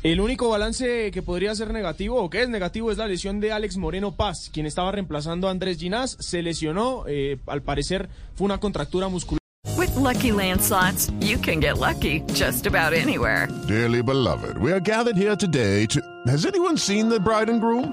El único balance que podría ser negativo o que es negativo es la lesión de Alex Moreno Paz, quien estaba reemplazando a Andrés Ginás. Se lesionó, eh, al parecer fue una contractura muscular. With Lucky Land slots, you can get lucky just about anywhere. Dearly beloved, we are gathered here today to. Has anyone seen the bride and groom?